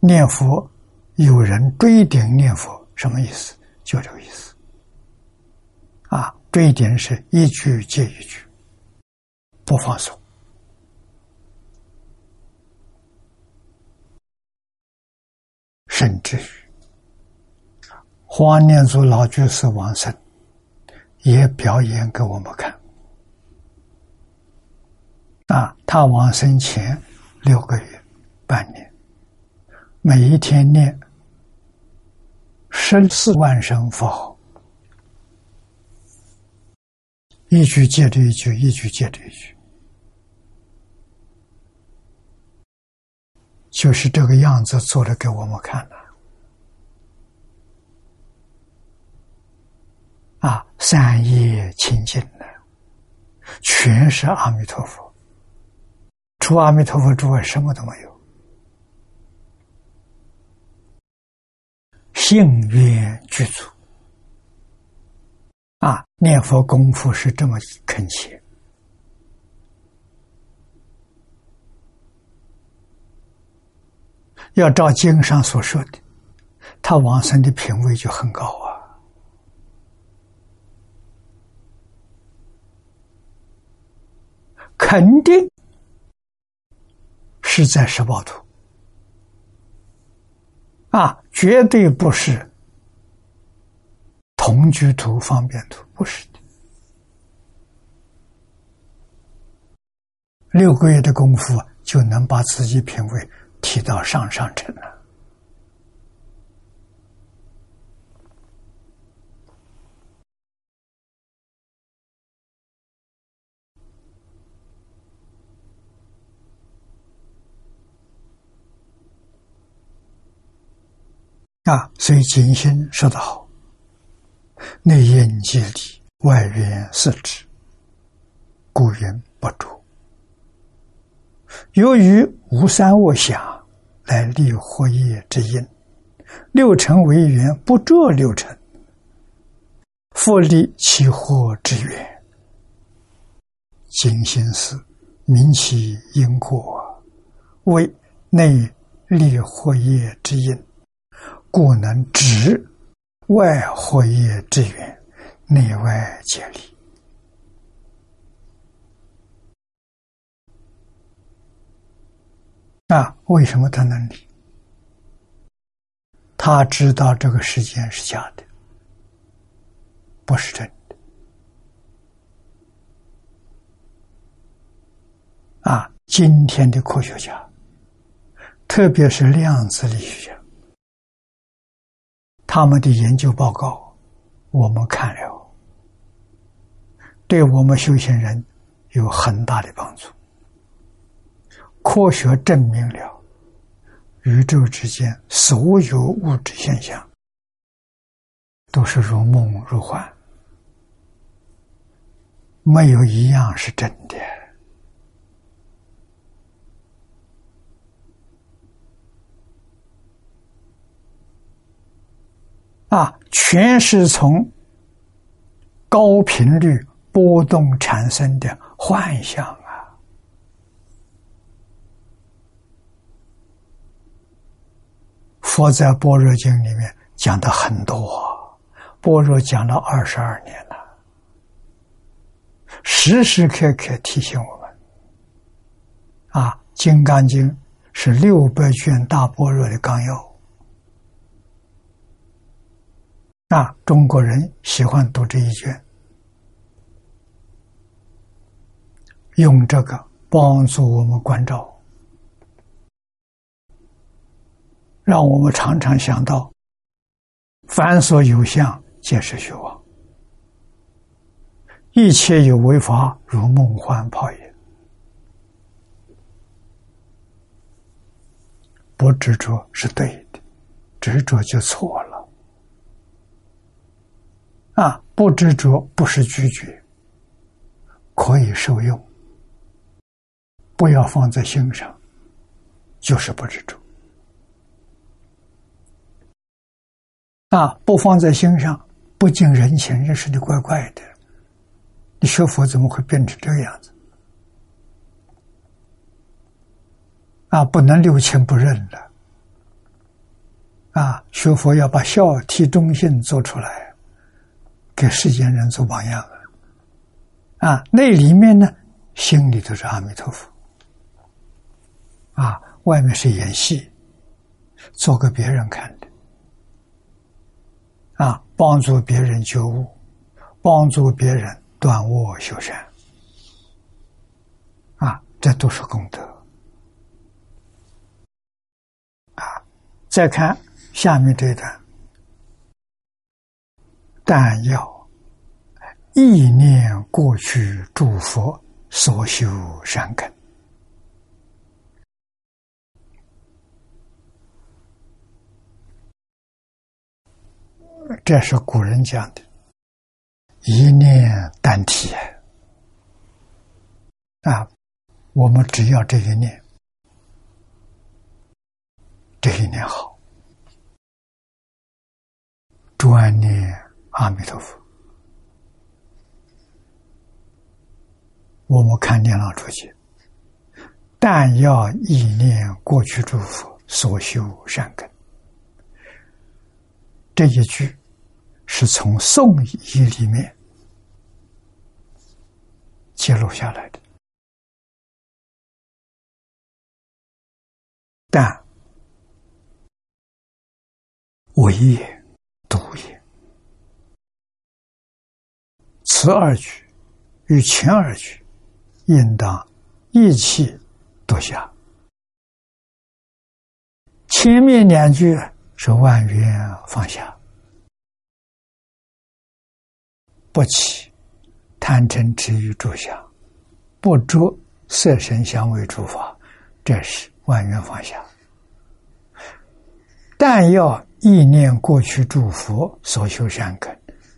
念佛有人追顶念佛，什么意思？就这个意思。啊，这一点是一句接一句，不放松。甚至于黄念祖老居士往生，也表演给我们看。啊，他往生前六个月。半年，每一天念十四万声佛，一句接着一句，一句接着一句，就是这个样子做的给我们看的。啊，三业清净的，全是阿弥陀佛，除阿弥陀佛之外，什么都没有。幸愿具足啊！念佛功夫是这么恳切，要照经上所说的，他往生的品位就很高啊，肯定是在十八图。啊，绝对不是同居图、方便图，不是的。六个月的功夫就能把自己品味提到上上层了。啊，所以金星说得好：“内应接理，外缘是指，故云不着。由于无三恶想来立活业之因，六尘为缘，不着六尘，复立其祸之源。金星是明其因果，为内立活业之因。”故能止外祸业之源，内外皆离。那为什么他能离？他知道这个时间是假的，不是真的。啊，今天的科学家，特别是量子力学家。他们的研究报告，我们看了，对我们修行人有很大的帮助。科学证明了，宇宙之间所有物质现象都是如梦如幻，没有一样是真的。啊，全是从高频率波动产生的幻象啊！佛在《般若经》里面讲的很多，般若讲了二十二年了，时时刻刻提醒我们。啊，《金刚经》是六百卷大般若的纲要。那中国人喜欢读这一卷，用这个帮助我们关照，让我们常常想到：凡所有相，皆是虚妄；一切有为法，如梦幻泡影。不执着是对的，执着就错了。啊，不执着不是拒绝，可以受用，不要放在心上，就是不执着。啊，不放在心上，不近人情，认识的怪怪的。你学佛怎么会变成这个样子？啊，不能六亲不认了。啊，学佛要把孝悌忠信做出来，给世间人做榜样啊！啊，那里面呢，心里头是阿弥陀佛。啊，外面是演戏，做给别人看的。啊，帮助别人觉悟，帮助别人断恶修善。啊，这都是功德。啊再看下面这一段，但要意念过去诸佛所修善根，这是古人讲的“一念单体”啊，我们只要这一念。这一念好，专念阿弥陀佛。我们看念老出去，但要意念过去诸佛所修善根。这一句是从宋义里面揭露下来的，但。为也，独也。此二句与前二句应当一起读下。前面两句是万缘放下，不起贪嗔痴欲诸相，不着色声香味诸法，这是万缘放下。但要。意念过去诸佛所修善根，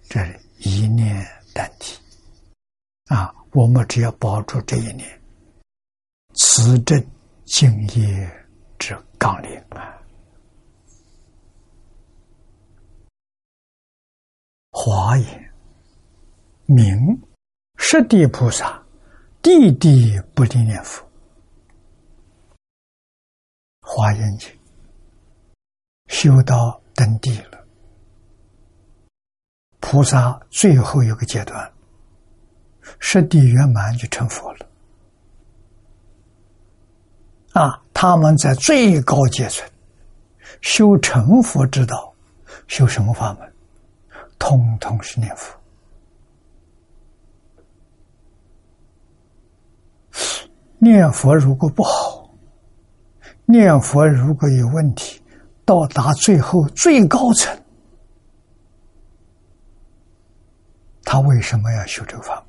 这一念单体啊！我们只要保住这一念，此正敬业之纲领啊！华严明十地菩萨，地地不离念佛，华严经。修到登地了，菩萨最后一个阶段，十地圆满就成佛了。啊，他们在最高阶层修成佛之道，修什么法门？通通是念佛。念佛如果不好，念佛如果有问题。到达最后最高层，他为什么要修这个法？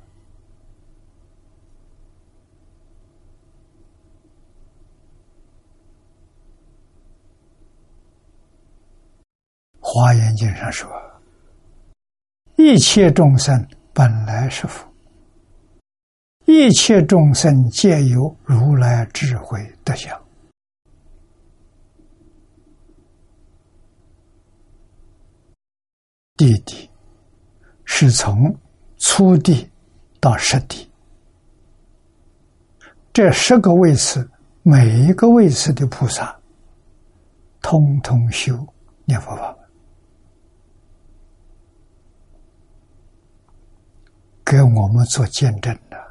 华严经上说：“一切众生本来是佛，一切众生皆有如来智慧德相。”弟弟是从初地到十地，这十个位次，每一个位次的菩萨，通通修念佛法门，给我们做见证的。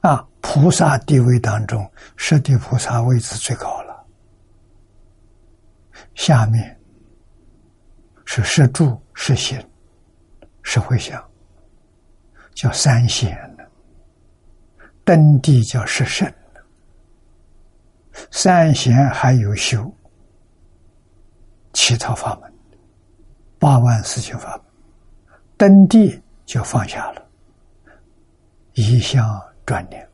啊，菩萨地位当中，十地菩萨位置最高了，下面。是是住是行是会想，叫三贤；登地叫是圣三贤还有修其他法门，八万四千法门。登地就放下了，一向专念。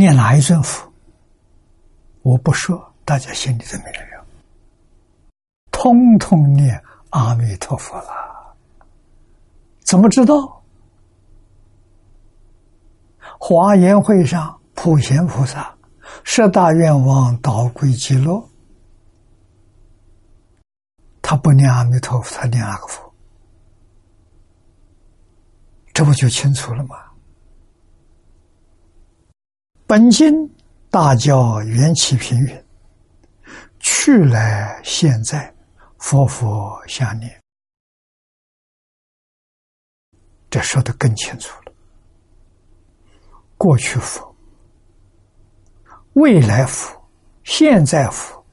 念哪一尊佛？我不说，大家心里都没人有。通通念阿弥陀佛了，怎么知道？华严会上，普贤菩萨十大愿望导归极乐，他不念阿弥陀佛，他念哪个佛？这不就清楚了吗？本经大教缘起平云：“去来现在，佛佛相念。”这说的更清楚了。过去佛、未来佛、现在佛，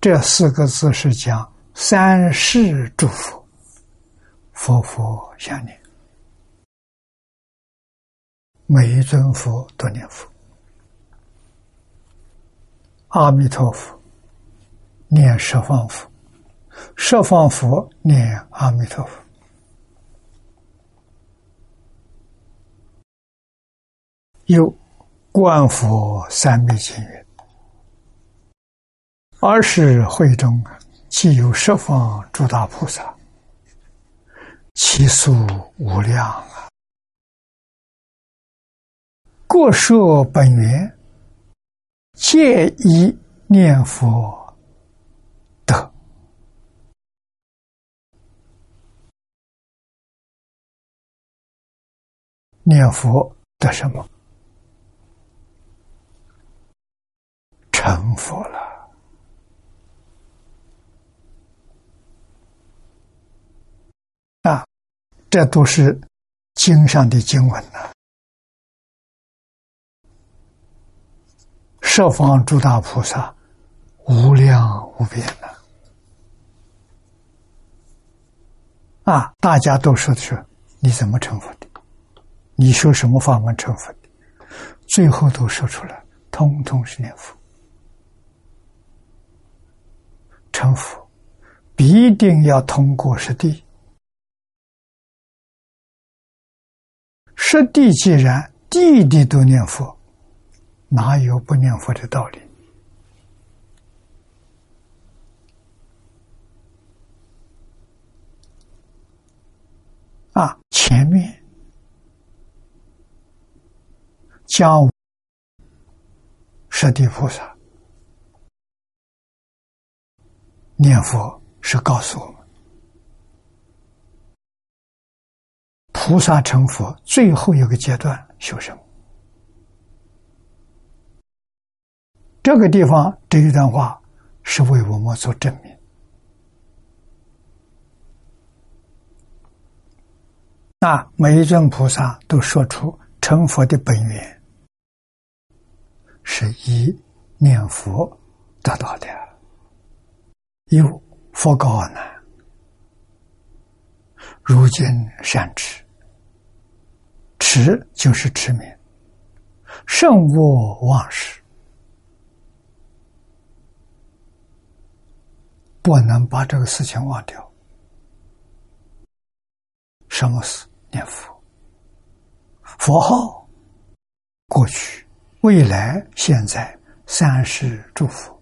这四个字是讲三世诸佛，佛佛相念，每一尊佛都念佛。阿弥陀佛，念十方佛，十方佛念阿弥陀佛。有观佛三昧经云：“二十会中，既有十方诸大菩萨，其数无量啊！各说本源，借以念佛得念佛得什么？”成佛了啊！这都是经上的经文呐。十方诸大菩萨无量无边呐！啊，大家都说的是你怎么成佛的？你修什么法门成佛的？最后都说出来，通通是念佛。成佛必定要通过实地，实地既然地地都念佛，哪有不念佛的道理？啊，前面讲十地菩萨。念佛是告诉我们，菩萨成佛最后一个阶段修什么？这个地方这一段话是为我们做证明。那每一尊菩萨都说出成佛的本源，是以念佛得到的。有佛告难，如今善持，持就是持名，胜过忘事，不能把这个事情忘掉。什么是？念佛，佛号，过去、未来、现在三世诸佛。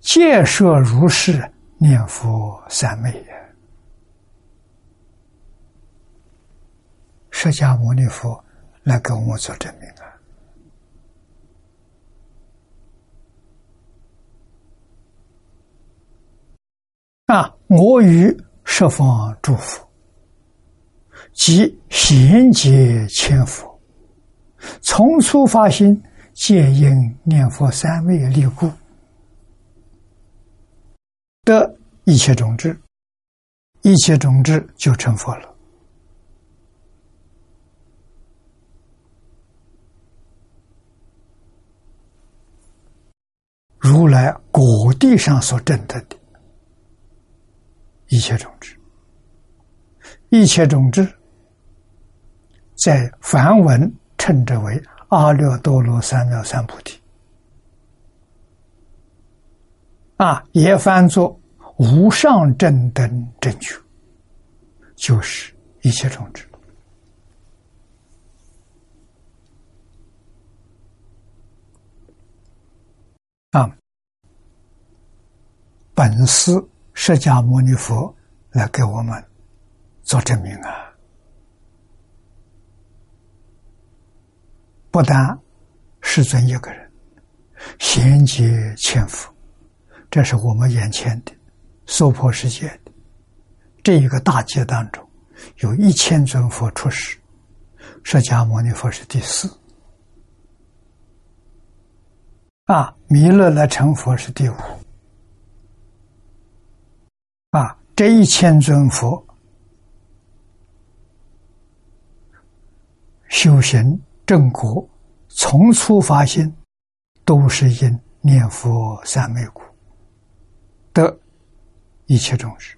见说如是念佛三昧也，释迦牟尼佛来给我们做证明啊！啊，我与十方诸佛，即贤劫千佛，从初发心，皆因念佛三昧力故。得一切种子，一切种子就成佛了。如来果地上所证得的一切种子，一切种子在梵文称之为阿耨多罗三藐三菩提，啊，也翻作无上正等正觉，就是一切种子。啊，本思。释迦牟尼佛来给我们做证明啊！不但世尊一个人，贤劫千佛，这是我们眼前的娑婆世界的这一个大劫当中，有一千尊佛出世，释迦牟尼佛是第四。啊，弥勒来成佛是第五。啊，这一千尊佛修行正果，从初发心，都是因念佛三昧故得一切众生。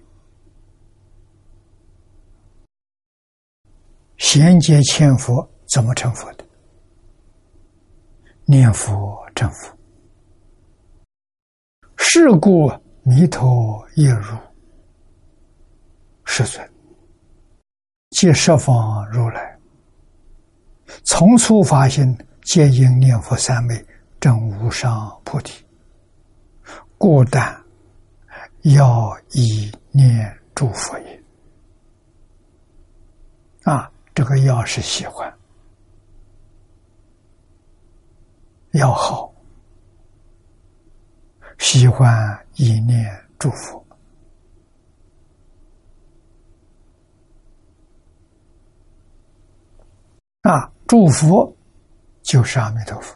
衔接千佛怎么成佛的？念佛成佛。是故弥陀亦如世尊，即十方如来，从初发心，皆应念佛三昧，证无上菩提。故但要以念诸佛也。啊，这个要是喜欢，要好。喜欢一念祝福祝福就是阿弥陀佛。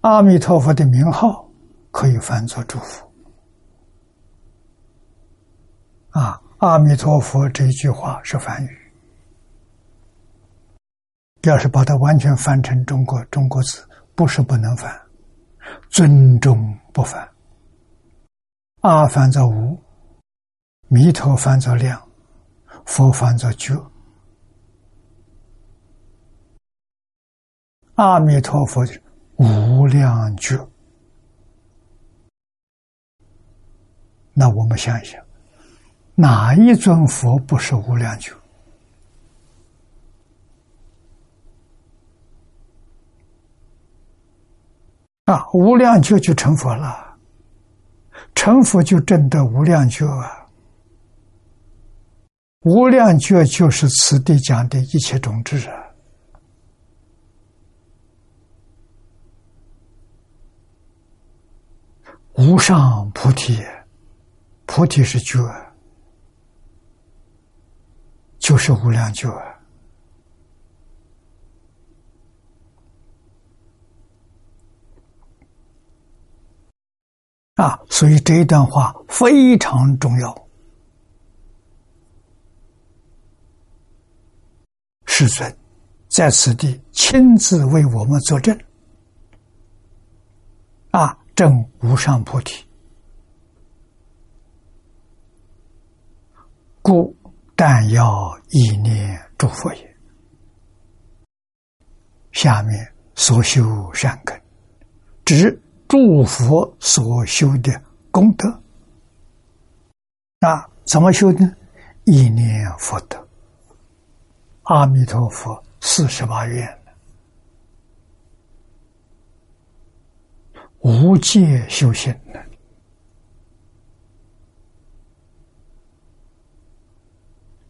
阿弥陀佛的名号可以翻作祝福啊。阿弥陀佛这一句话是梵语，要是把它完全翻成中国中国字，不是不能翻。尊重不凡，阿翻作无，弥陀翻作量，佛翻作觉。阿弥陀佛无量觉。那我们想一想，哪一尊佛不是无量觉？啊，无量觉就成佛了，成佛就证得无量觉啊！无量觉就是此地讲的一切种子啊！无上菩提，菩提是觉，就是无量觉。啊，所以这一段话非常重要。世尊在此地亲自为我们作证，证无上菩提，故但要意念诸佛也。下面所修善根，指。诸佛所修的功德，那怎么修呢？一念佛德，阿弥陀佛四十八愿，无界修行的，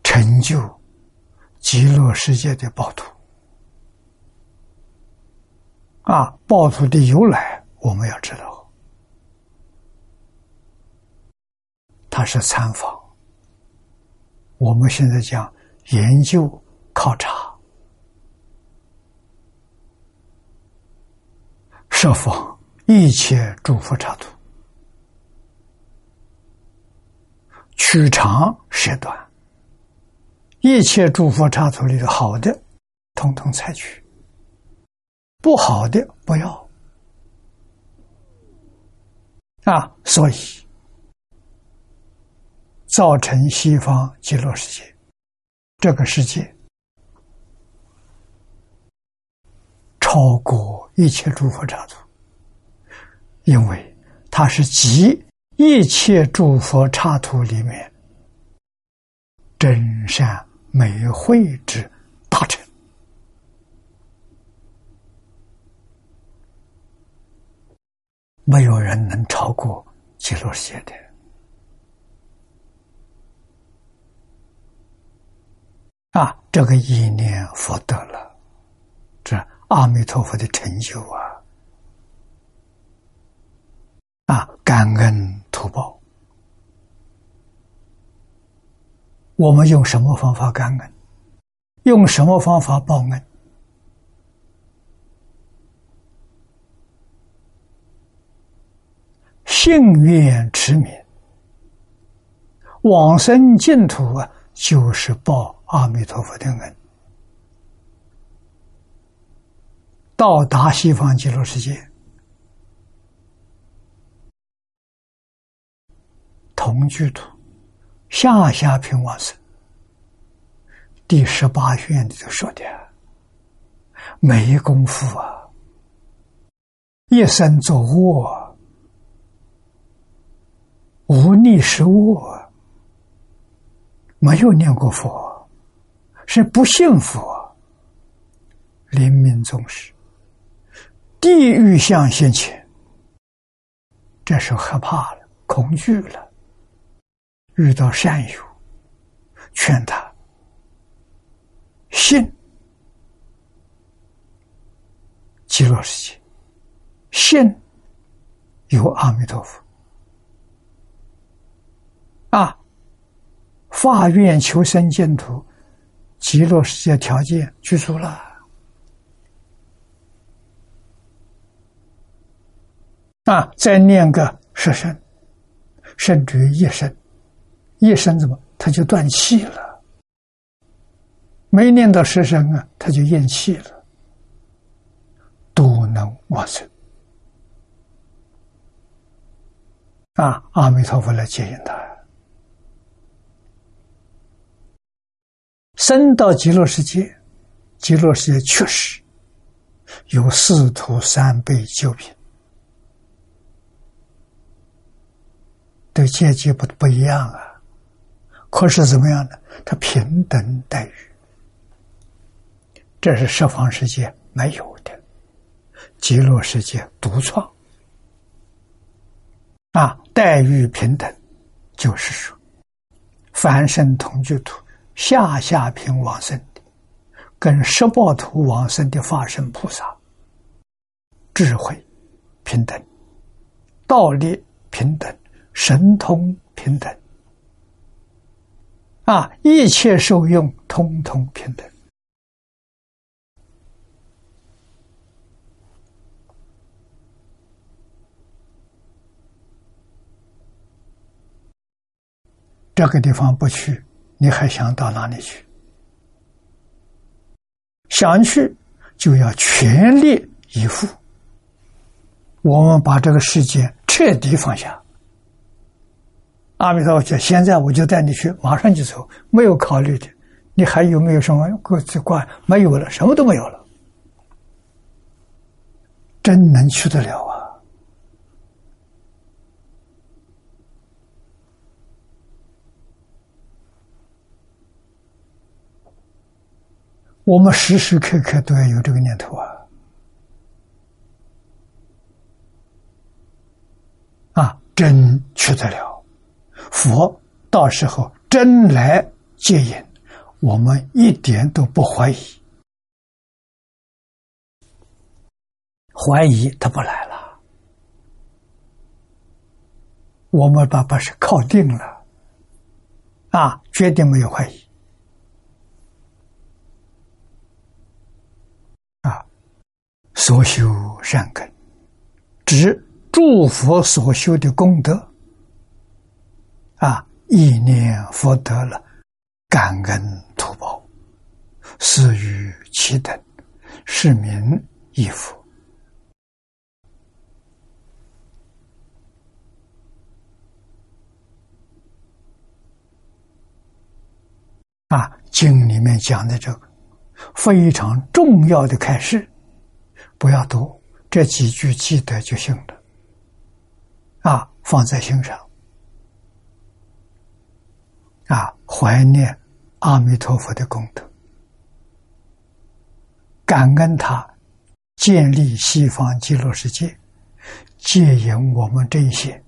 成就极乐世界的暴徒啊！暴徒的由来。我们要知道，他是参访。我们现在讲研究考察，设防一切诸佛刹土，取长舍短，一切诸佛刹土里的好的，统统采取；不好的不要。啊，所以造成西方极乐世界，这个世界超过一切诸佛刹土，因为它是集一切诸佛刹土里面真善美慧之大成。没有人能超过极乐世界的。啊，这个意念福德了，这阿弥陀佛的成就啊！啊，感恩图报，我们用什么方法感恩？用什么方法报恩？信愿持名，往生净土啊，就是报阿弥陀佛的恩，到达西方极乐世界，同居土，下下品往生。第十八卷里头说的，没功夫啊，一生作恶，无逆失恶，没有念过佛，是不信佛，临命终时，地狱相现前，这时候害怕了，恐惧了，遇到善友，劝他。信极乐世界，信有阿弥陀佛啊！发愿求生净土，极乐世界条件具足了啊！再念个十声，甚至于一声，一生怎么他就断气了？没念到十声啊，他就咽气了，都能往生啊！阿弥陀佛来接引他，生到极乐世界，极乐世界确实有四土三辈九品，对阶级不不一样啊，可是怎么样呢？他平等待遇。这是十方世界没有的，极乐世界独创啊！待遇平等，就是说，凡圣同居土下下品往生的，跟十报土往生的法身菩萨，智慧平等，道力平等，神通平等，啊，一切受用通通平等。这个地方不去，你还想到哪里去？想去就要全力以赴。我们把这个世界彻底放下。阿弥陀佛，现在我就带你去，马上就走，没有考虑的。你还有没有什么过去挂？没有了，什么都没有了。真能去得了啊！我们时时刻刻都要有这个念头啊！啊，真去得了，佛到时候真来接引，我们一点都不怀疑，怀疑他不来了，我们把把是靠定了，啊，绝对没有怀疑。啊所修善根，指诸佛所修的功德，啊，意念福德了，感恩图报，施于其等，是名亦福。啊，经里面讲的这个非常重要的开示。不要读这几句，记得就行了。啊，放在心上。啊，怀念阿弥陀佛的功德，感恩他建立西方极乐世界，戒引我们这些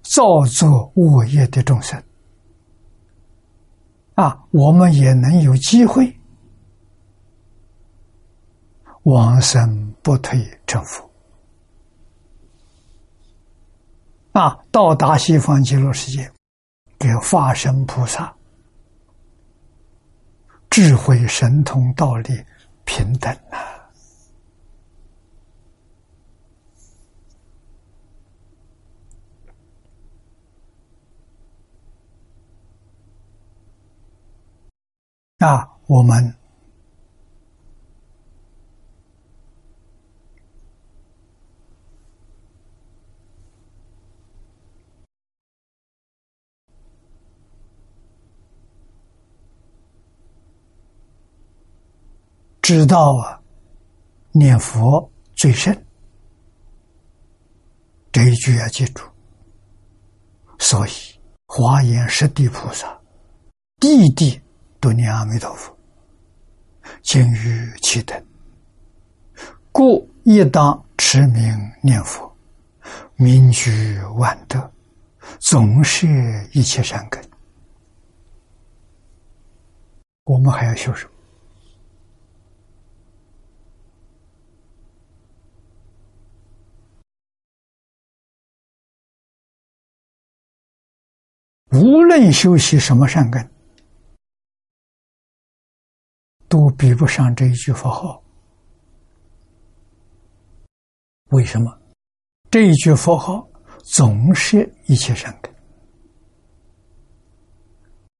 造作恶业的众生。啊，我们也能有机会往生不退成佛。啊，到达西方极乐世界，给化身菩萨。智慧、神通、道力平等啊！啊，我们知道啊，念佛最深，这一句要记住。所以华严十地菩萨，地地都念阿弥陀佛，今于其等，故亦当持名念佛，名居万德，总是一切善根。我们还要修什么？无论修习什么善根，都比不上这一句佛号。为什么？这一句佛号总是一切善根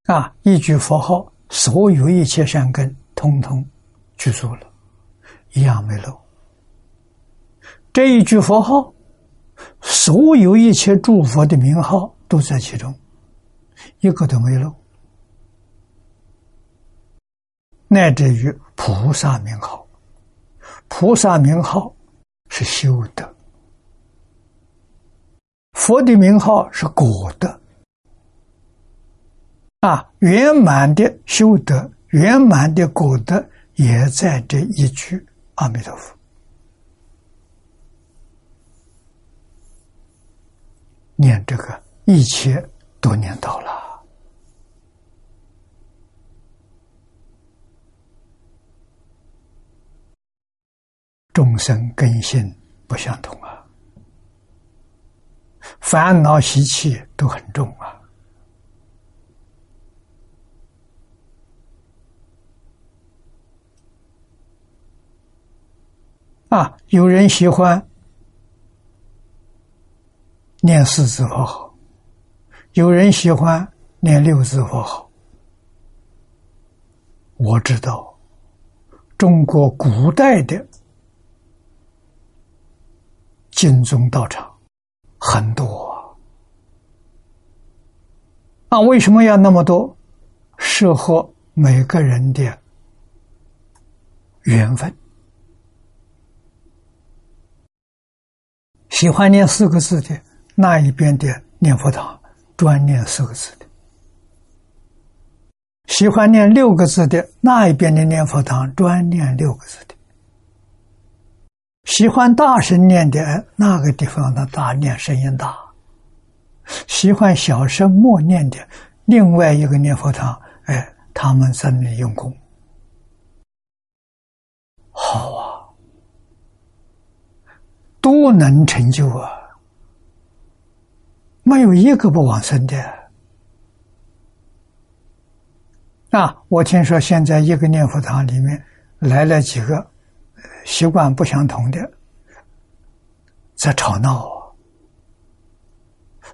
啊！一句佛号，所有一切善根通通具足了，一样没漏。这一句佛号，所有一切诸佛的名号都在其中。一个都没漏，乃至于菩萨名号，菩萨名号是修德，佛的名号是果德，啊，圆满的修德，圆满的果德，也在这一句阿弥陀佛，念这个一切多年到了。众生根性不相同啊，烦恼习气都很重啊。啊，有人喜欢念四字佛号，有人喜欢念六字佛号。我知道，中国古代的。金宗道场很多啊，为什么要那么多？适合每个人的缘分。喜欢念四个字的那一边的念佛堂，专念四个字的；喜欢念六个字的那一边的念佛堂，专念六个字的。喜欢大声念的那个地方的大念声音大，喜欢小声默念的另外一个念佛堂，哎，他们在那里用功，好啊，都能成就啊，没有一个不往生的。啊，我听说现在一个念佛堂里面来了几个。习惯不相同的，在吵闹，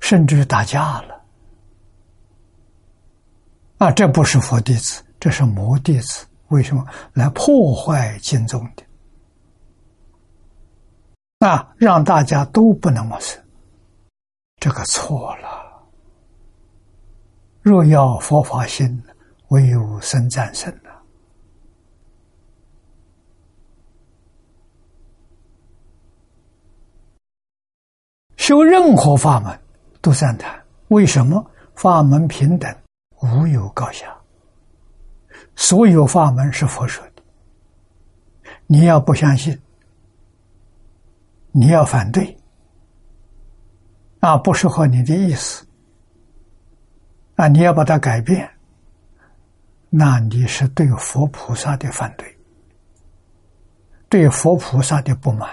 甚至打架了。啊，这不是佛弟子，这是魔弟子。为什么来破坏经宗的？啊，让大家都不能往生，这个错了。若要佛法心，唯有生战胜了。修任何法门都赞叹，为什么法门平等，无有高下？所有法门是佛说的，你要不相信，你要反对，啊，不适合你的意思，啊，你要把它改变，那你是对佛菩萨的反对，对佛菩萨的不满，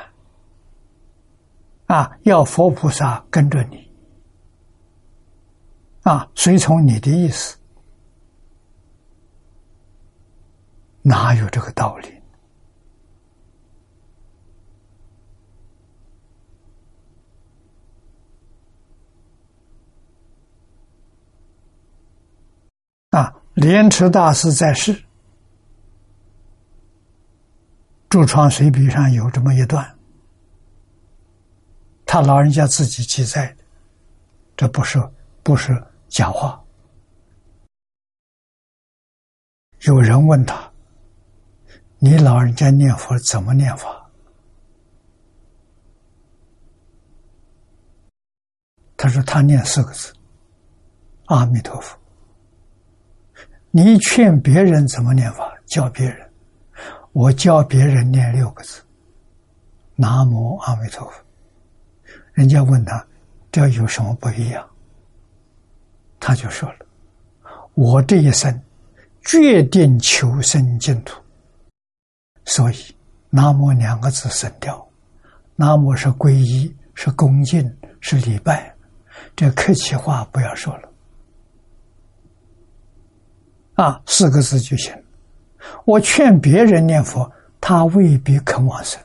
啊，要佛菩萨跟着你，啊，随从你的意思。哪有这个道理？啊！莲池大师在世，《注创随笔》上有这么一段，他老人家自己记载的，这不是不是讲话。有人问他。你老人家念佛怎么念法？他说他念四个字：“阿弥陀佛。”你劝别人怎么念法？教别人，我教别人念六个字：“南无阿弥陀佛。”人家问他这有什么不一样？他就说了：“我这一生决定求生净土。”所以，“南无”两个字省掉，“南无”是皈依，是恭敬，是礼拜，这客气话不要说了。啊，四个字就行。我劝别人念佛，他未必肯往生。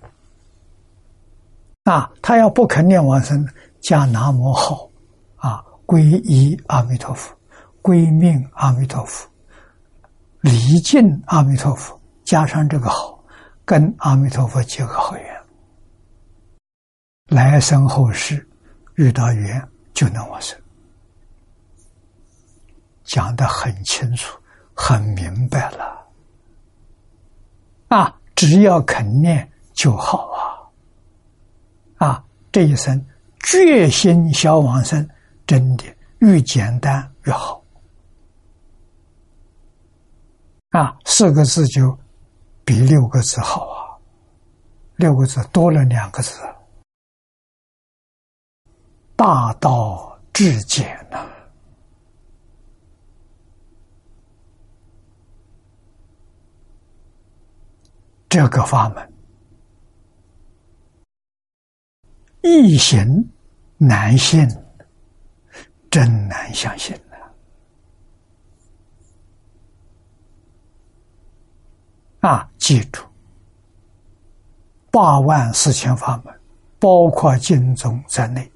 啊，他要不肯念往生，加“南无”号，啊，皈依阿弥陀佛，归命阿弥陀佛，礼敬阿弥陀佛，加上这个好。跟阿弥陀佛结个好缘，来生后世遇到缘就能往生，讲的很清楚、很明白了。啊，只要肯念就好啊！啊，这一生决心消往生，真的越简单越好。啊，四个字就。比六个字好啊！六个字多了两个字，大道至简呐。这个法门易行难信，真难相信。啊，记住，八万四千法门，包括经宗在内，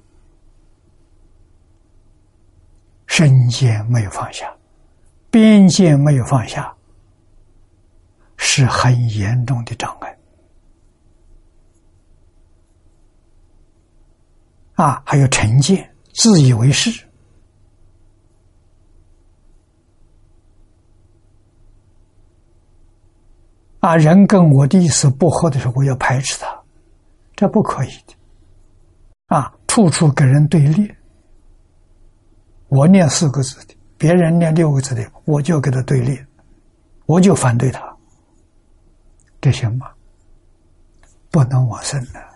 身界没有放下，边界没有放下，是很严重的障碍。啊，还有成见，自以为是。啊，人跟我的意思不合的时候，我要排斥他，这不可以的。啊，处处跟人对立。我念四个字的，别人念六个字的，我就跟他对立，我就反对他，这行吗？不能往生的。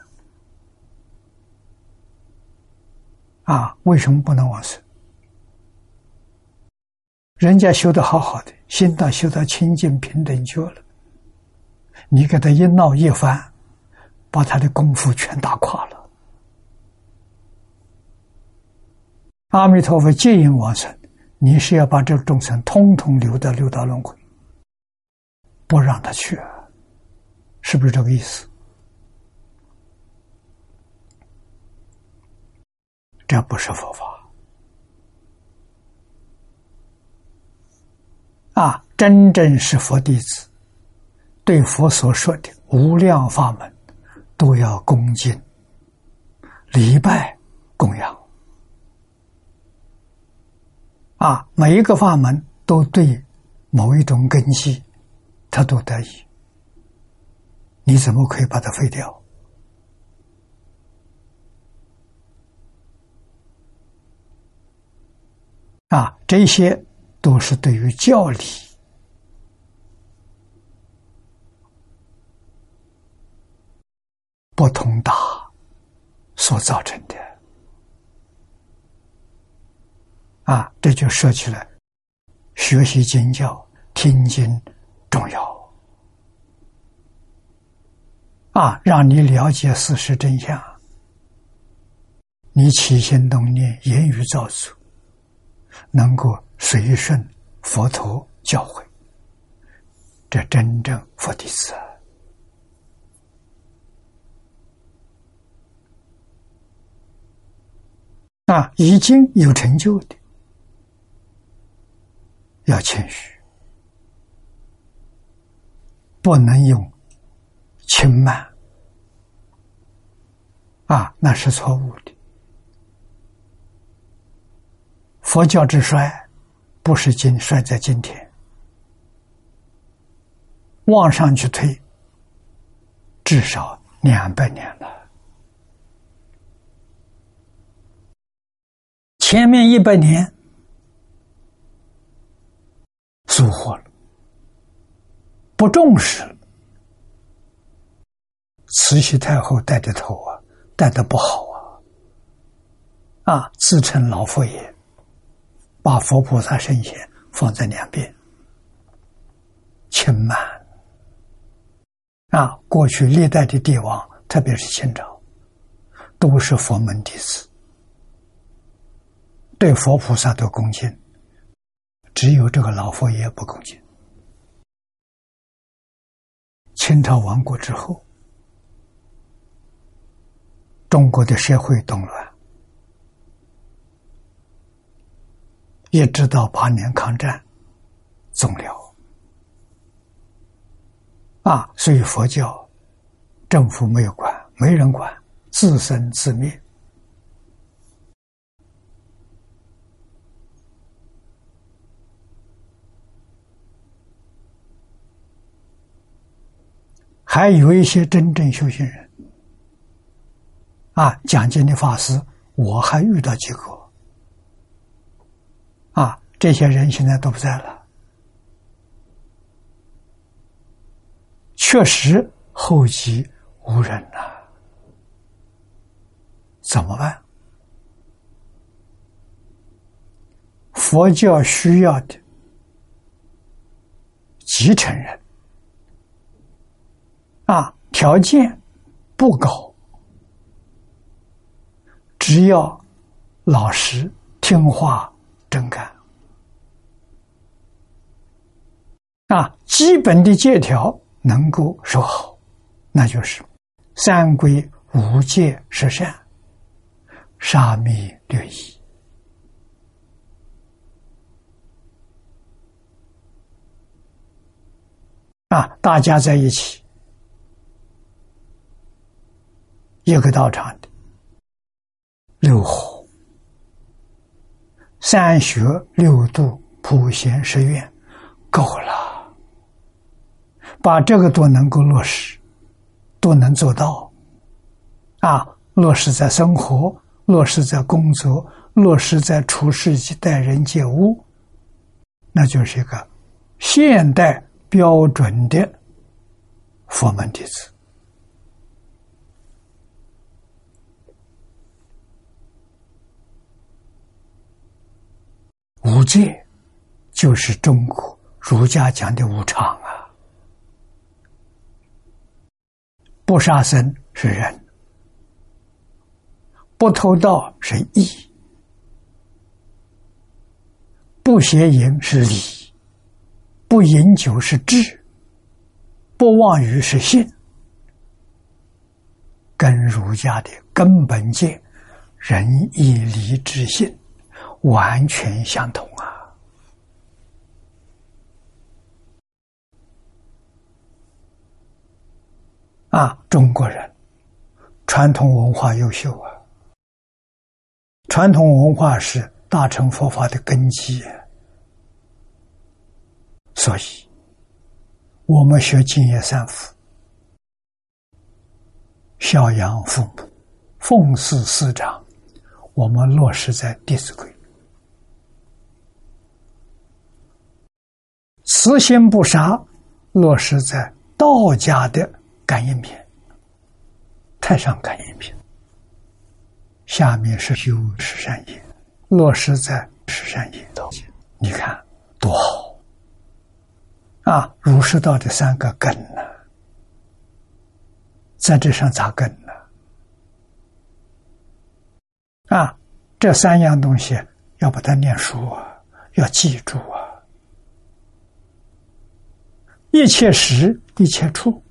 啊，为什么不能往生？人家修的好好的，心道修到清净平等觉了。你给他一闹一翻，把他的功夫全打垮了。阿弥陀佛接引往生，你是要把这个众生通通留到六道轮回，不让他去，是不是这个意思？这不是佛法啊！真正是佛弟子。对佛所说的无量法门，都要恭敬、礼拜、供养。啊，每一个法门都对某一种根基，他都得以。你怎么可以把它废掉？啊，这些都是对于教理不通达所造成的。啊，这就说起来，学习经教、听经重要。啊，让你了解事实真相，你起心动念、言语造作，能够随顺佛陀教诲，这真正佛弟子啊，已经有成就的，要谦虚，不能用。轻慢啊，那是错误的。佛教之衰，不是今衰在今天，往上去推，至少两百年了。前面一百年疏忽了，不重视了。慈禧太后带的头啊，带的不好啊！啊，自称老佛爷，把佛菩萨圣贤放在两边，轻慢。啊，过去历代的帝王，特别是清朝，都是佛门弟子，对佛菩萨都恭敬，只有这个老佛爷不恭敬。清朝亡国之后。中国的社会动乱，一直到八年抗战终了啊！所以佛教政府没有管，没人管，自生自灭。还有一些真正修行人。啊，讲经的法师，我还遇到几个。啊，这些人现在都不在了，确实后继无人呐，怎么办？佛教需要的继承人，啊，条件不高。只要老实、听话、真干啊，基本的借条能够守好，那就是三规五戒十善、沙弥略仪啊，大家在一起一个道场的。六合、三学、六度、普贤十愿，够了。把这个都能够落实，都能做到，啊，落实在生活，落实在工作，落实在处事及待人接物，那就是一个现代标准的佛门弟子。五戒就是中国儒家讲的无常啊，不杀生是仁，不偷盗是义，不邪淫是礼，不饮酒是智，不妄语是信，跟儒家的根本戒仁义礼智信。完全相同啊！啊，中国人传统文化优秀啊，传统文化是大乘佛法的根基，所以我们学敬业三福，孝养父母，奉事师长，我们落实在《弟子规》。慈心不杀，落实在道家的感应篇，太上感应篇，下面是修十善业，落实在十善业头。你看多好啊！儒释道的三个根呢，在这上扎根呢？啊，这三样东西要把它念书啊，要记住啊！一切时，一切处，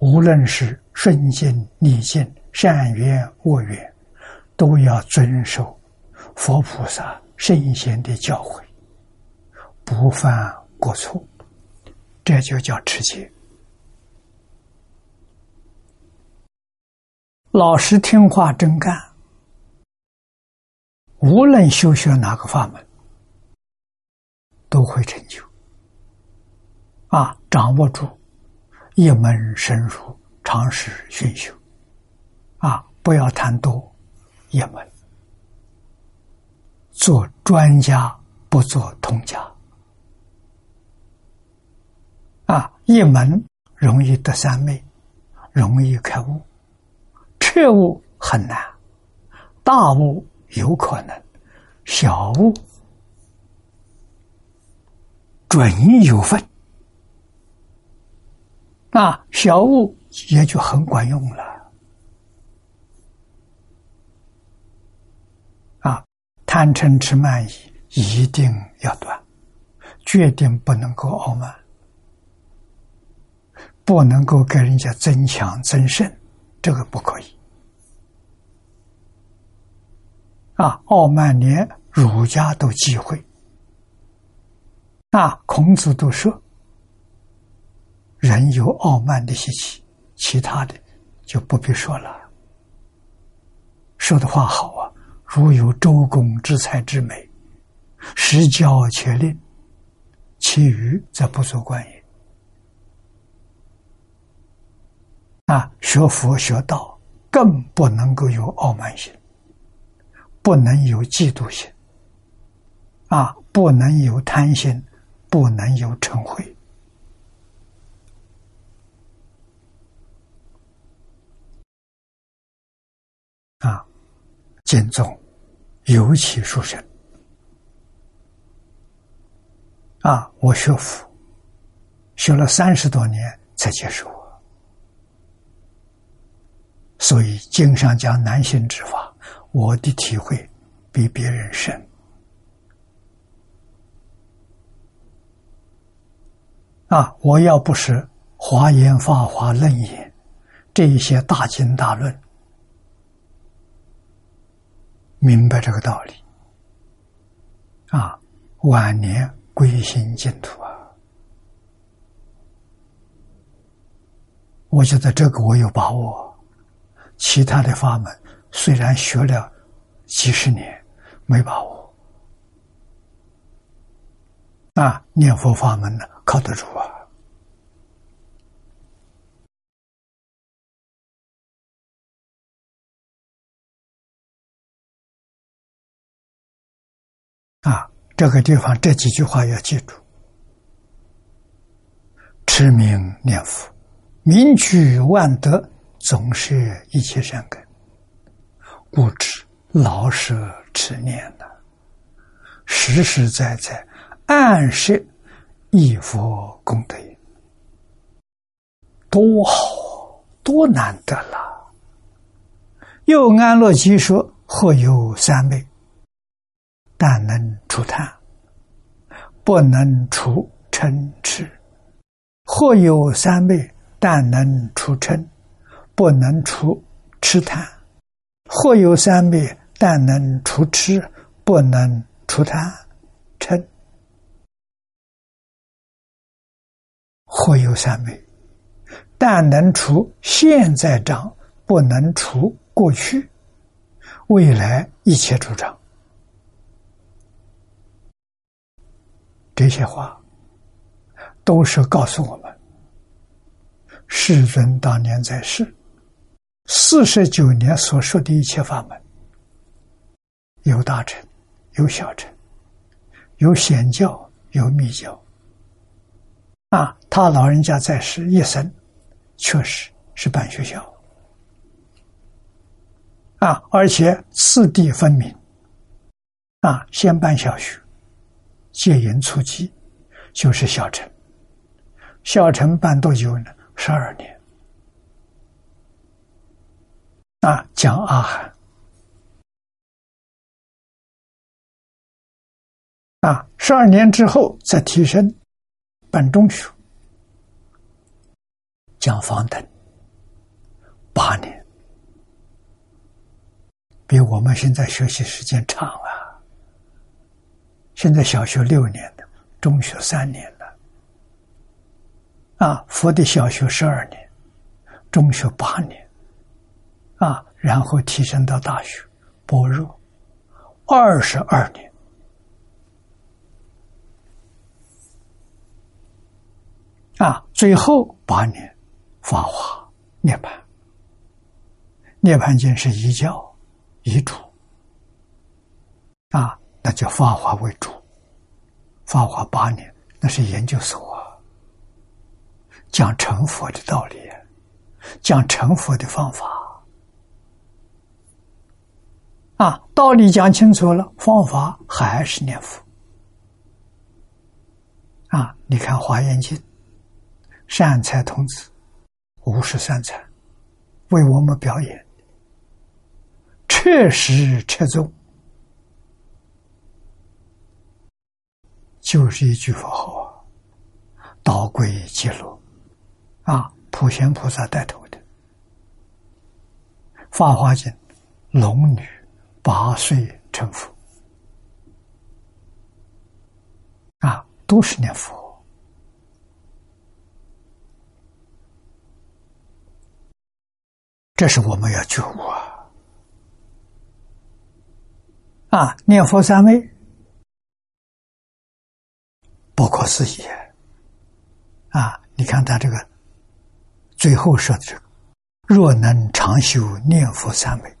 无论是顺境逆境、善缘恶缘，都要遵守佛菩萨。圣贤的教诲，不犯过错，这就叫持戒。老实听话真干，无论修学哪个法门，都会成就。啊，掌握住一门深入，长时熏修，啊，不要贪多一门。做专家不做通家，啊，一门容易得三昧，容易开悟，彻悟很难，大悟有可能，小悟准有分，啊，小悟也就很管用了。啊贪嗔痴慢疑一定要断，决定不能够傲慢，不能够给人家增强增胜，这个不可以。啊，傲慢连儒家都忌讳。啊，孔子都说，人有傲慢的习气，其他的就不必说了。说的话好啊。如有周公之才之美，实教且令，其余则不足观也。啊，学佛学道更不能够有傲慢心，不能有嫉妒心，啊，不能有贪心，不能有嗔恚，啊。敬重，尤其殊胜啊！我学佛，学了三十多年才接受我，所以经上讲难行之法，我的体会比别人深啊！我要不是华严、法华、楞严这一些大经大论。明白这个道理，啊，晚年归心净土啊！我觉得这个我有把握。其他的法门虽然学了几十年，没把握。啊，念佛法门呢，靠得住啊！这个地方这几句话要记住：持名念佛，名取万德，总是一切善根。故知老舍持念的，实实在在暗示一佛功德，多好，多难得了。又安乐集说：或有三昧。但能除贪，不能除嗔痴；或有三昧，但能除嗔，不能除痴贪；或有三昧，但能除痴，不能除贪嗔；或有三昧，但能除现在障，不能除过去、未来一切诸障。这些话都是告诉我们，世尊当年在世四十九年所说的一切法门，有大乘，有小乘，有显教，有密教。啊，他老人家在世一生，确实是办学校，啊，而且次第分明。啊，先办小学，戒严初期，就是小城。小城办多久呢？十二年。啊，讲阿含。啊，十二年之后再提升，办中学，讲方等，八年，比我们现在学习时间长啊。现在小学六年的，中学三年的，啊，佛的小学十二年，中学八年，啊，然后提升到大学，般若，二十二年。啊，最后八年，法华涅槃。涅槃经是一教一主，啊，那叫法华为主。法华八年，那是研究所啊，讲成佛的道理，讲成佛的方法。啊，道理讲清楚了，方法还是念佛。啊，你看《华严经》。善财童子，五十三才，为我们表演，确实切中，就是一句佛号啊，道归极乐，啊，普贤菩萨带头的，《法华经》，龙女八岁成佛，啊，都是念佛。这是我们要觉悟啊！啊，念佛三昧，不可思议啊！你看他这个最后说的这个：若能常修念佛三昧，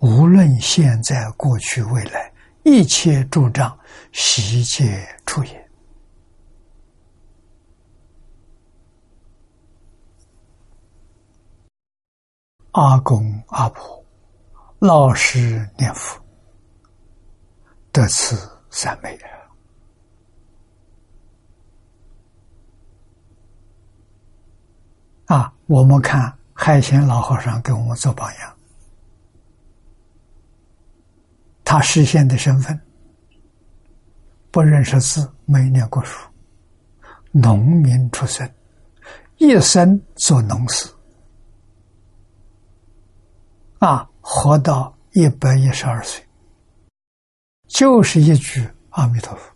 无论现在、过去、未来，一切诸障悉皆出也。阿公阿婆老实念佛，得此三昧啊！我们看海贤老和尚给我们做榜样，他实现的身份不认识字，没念过书，农民出身，一生做农事。啊，活到一百一十二岁，就是一句阿弥陀佛，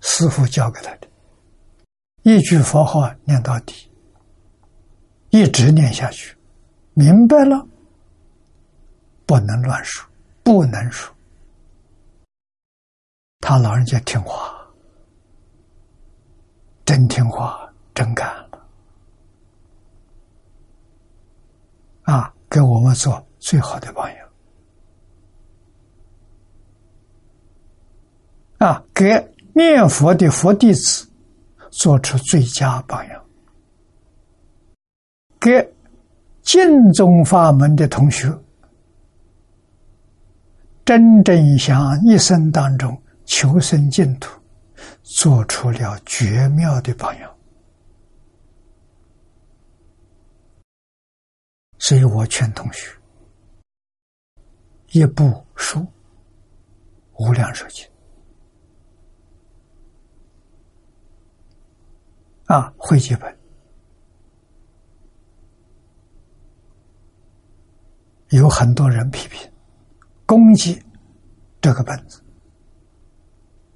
师傅教给他的，一句佛号念到底，一直念下去，明白了，不能乱说，不能说。他老人家听话，真听话，真干了，啊。给我们做最好的榜样啊！给念佛的佛弟子做出最佳榜样，给净宗法门的同学真正想一生当中求生净土，做出了绝妙的榜样。所以我劝同学，一部书《无量寿经》啊，会集本，有很多人批评、攻击这个本子，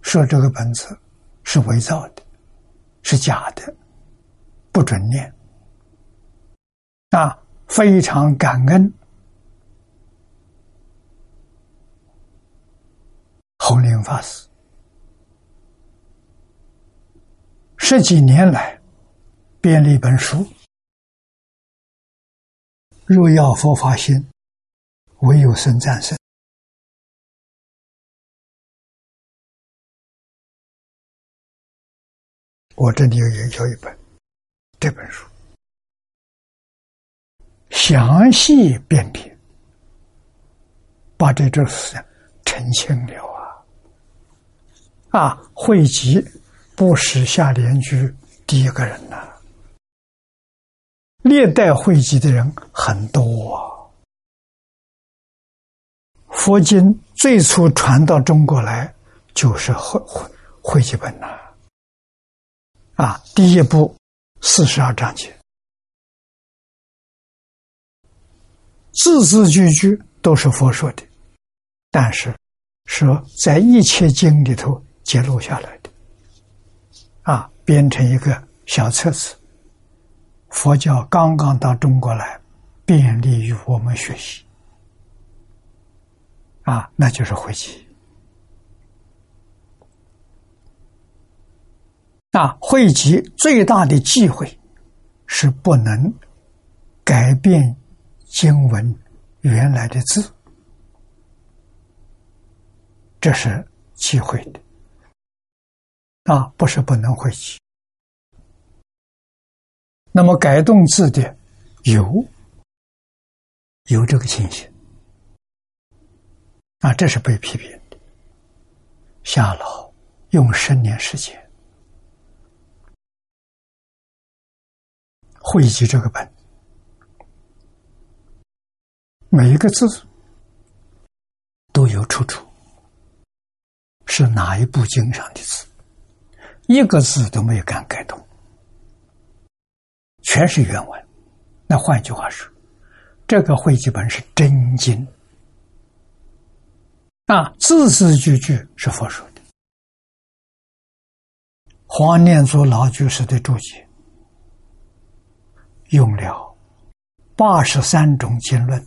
说这个本子是伪造的，是假的，不准念啊。非常感恩弘林法师十几年来编了一本书《若要佛法心，唯有生战胜》。我这里有有一本这本书。详细辨别把这种事情澄清了啊！啊，汇集不是下联居第一个人呐，历代汇集的人很多啊。佛经最初传到中国来，就是汇汇汇集本呐。啊，第一部四十二章节，字字句句都是佛说的，但是说在一切经里头揭露下来的，啊，编成一个小册子。佛教刚刚到中国来，便利于我们学习。啊，那就是回集。啊，汇集最大的忌讳是不能改变经文原来的字，这是忌讳的。啊，不是不能汇集。那么改动字的有有这个情形。啊，这是被批评的。夏老用十年时间汇集这个本，每一个字都有出处，是哪一部经上的字，一个字都没有敢改动，全是原文。那换句话说，这个汇集本是真经。啊，字字句句是佛说的。黄念祖老居士的注解用了八十三种经论，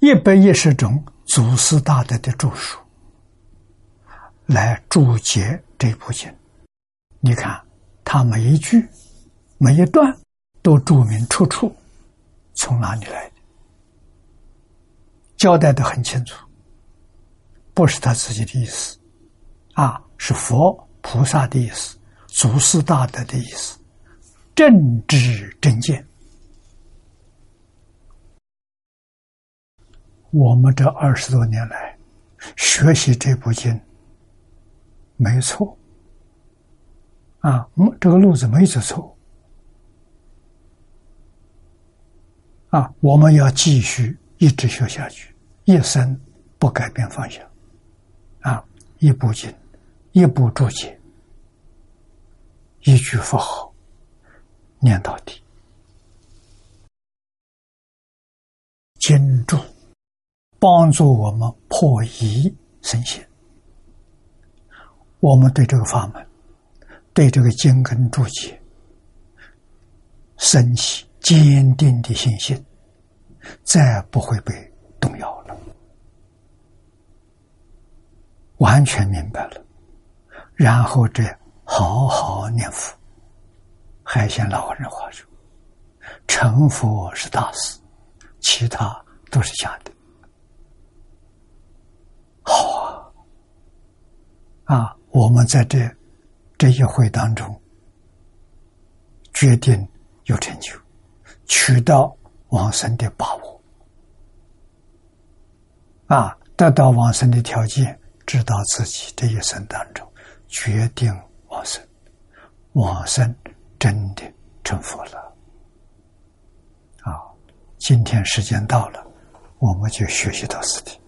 一百一十种祖师大德的著述来注解这部经。你看，他每一句、每一段都注明出处，从哪里来的，交代的很清楚。不是他自己的意思，啊，是佛菩萨的意思，祖师大德的意思，正知正见。我们这二十多年来学习这部经，没错，啊，这个路子没走错，啊，我们要继续一直学下去，一生不改变方向。一部经，一部注解，一句佛号，念到底。经注帮助我们破疑生信。我们对这个法门，对这个经根注解，升起坚定的信心，再不会被动摇了。完全明白了，然后这好好念佛。海鲜老人话说：“成佛是大事，其他都是假的。”好啊！啊，我们在这这一会当中，决定有成就，取到往生的把握。啊，得到往生的条件。知道自己这一生当中决定往生，往生真的成佛了。啊，今天时间到了，我们就学习到此地。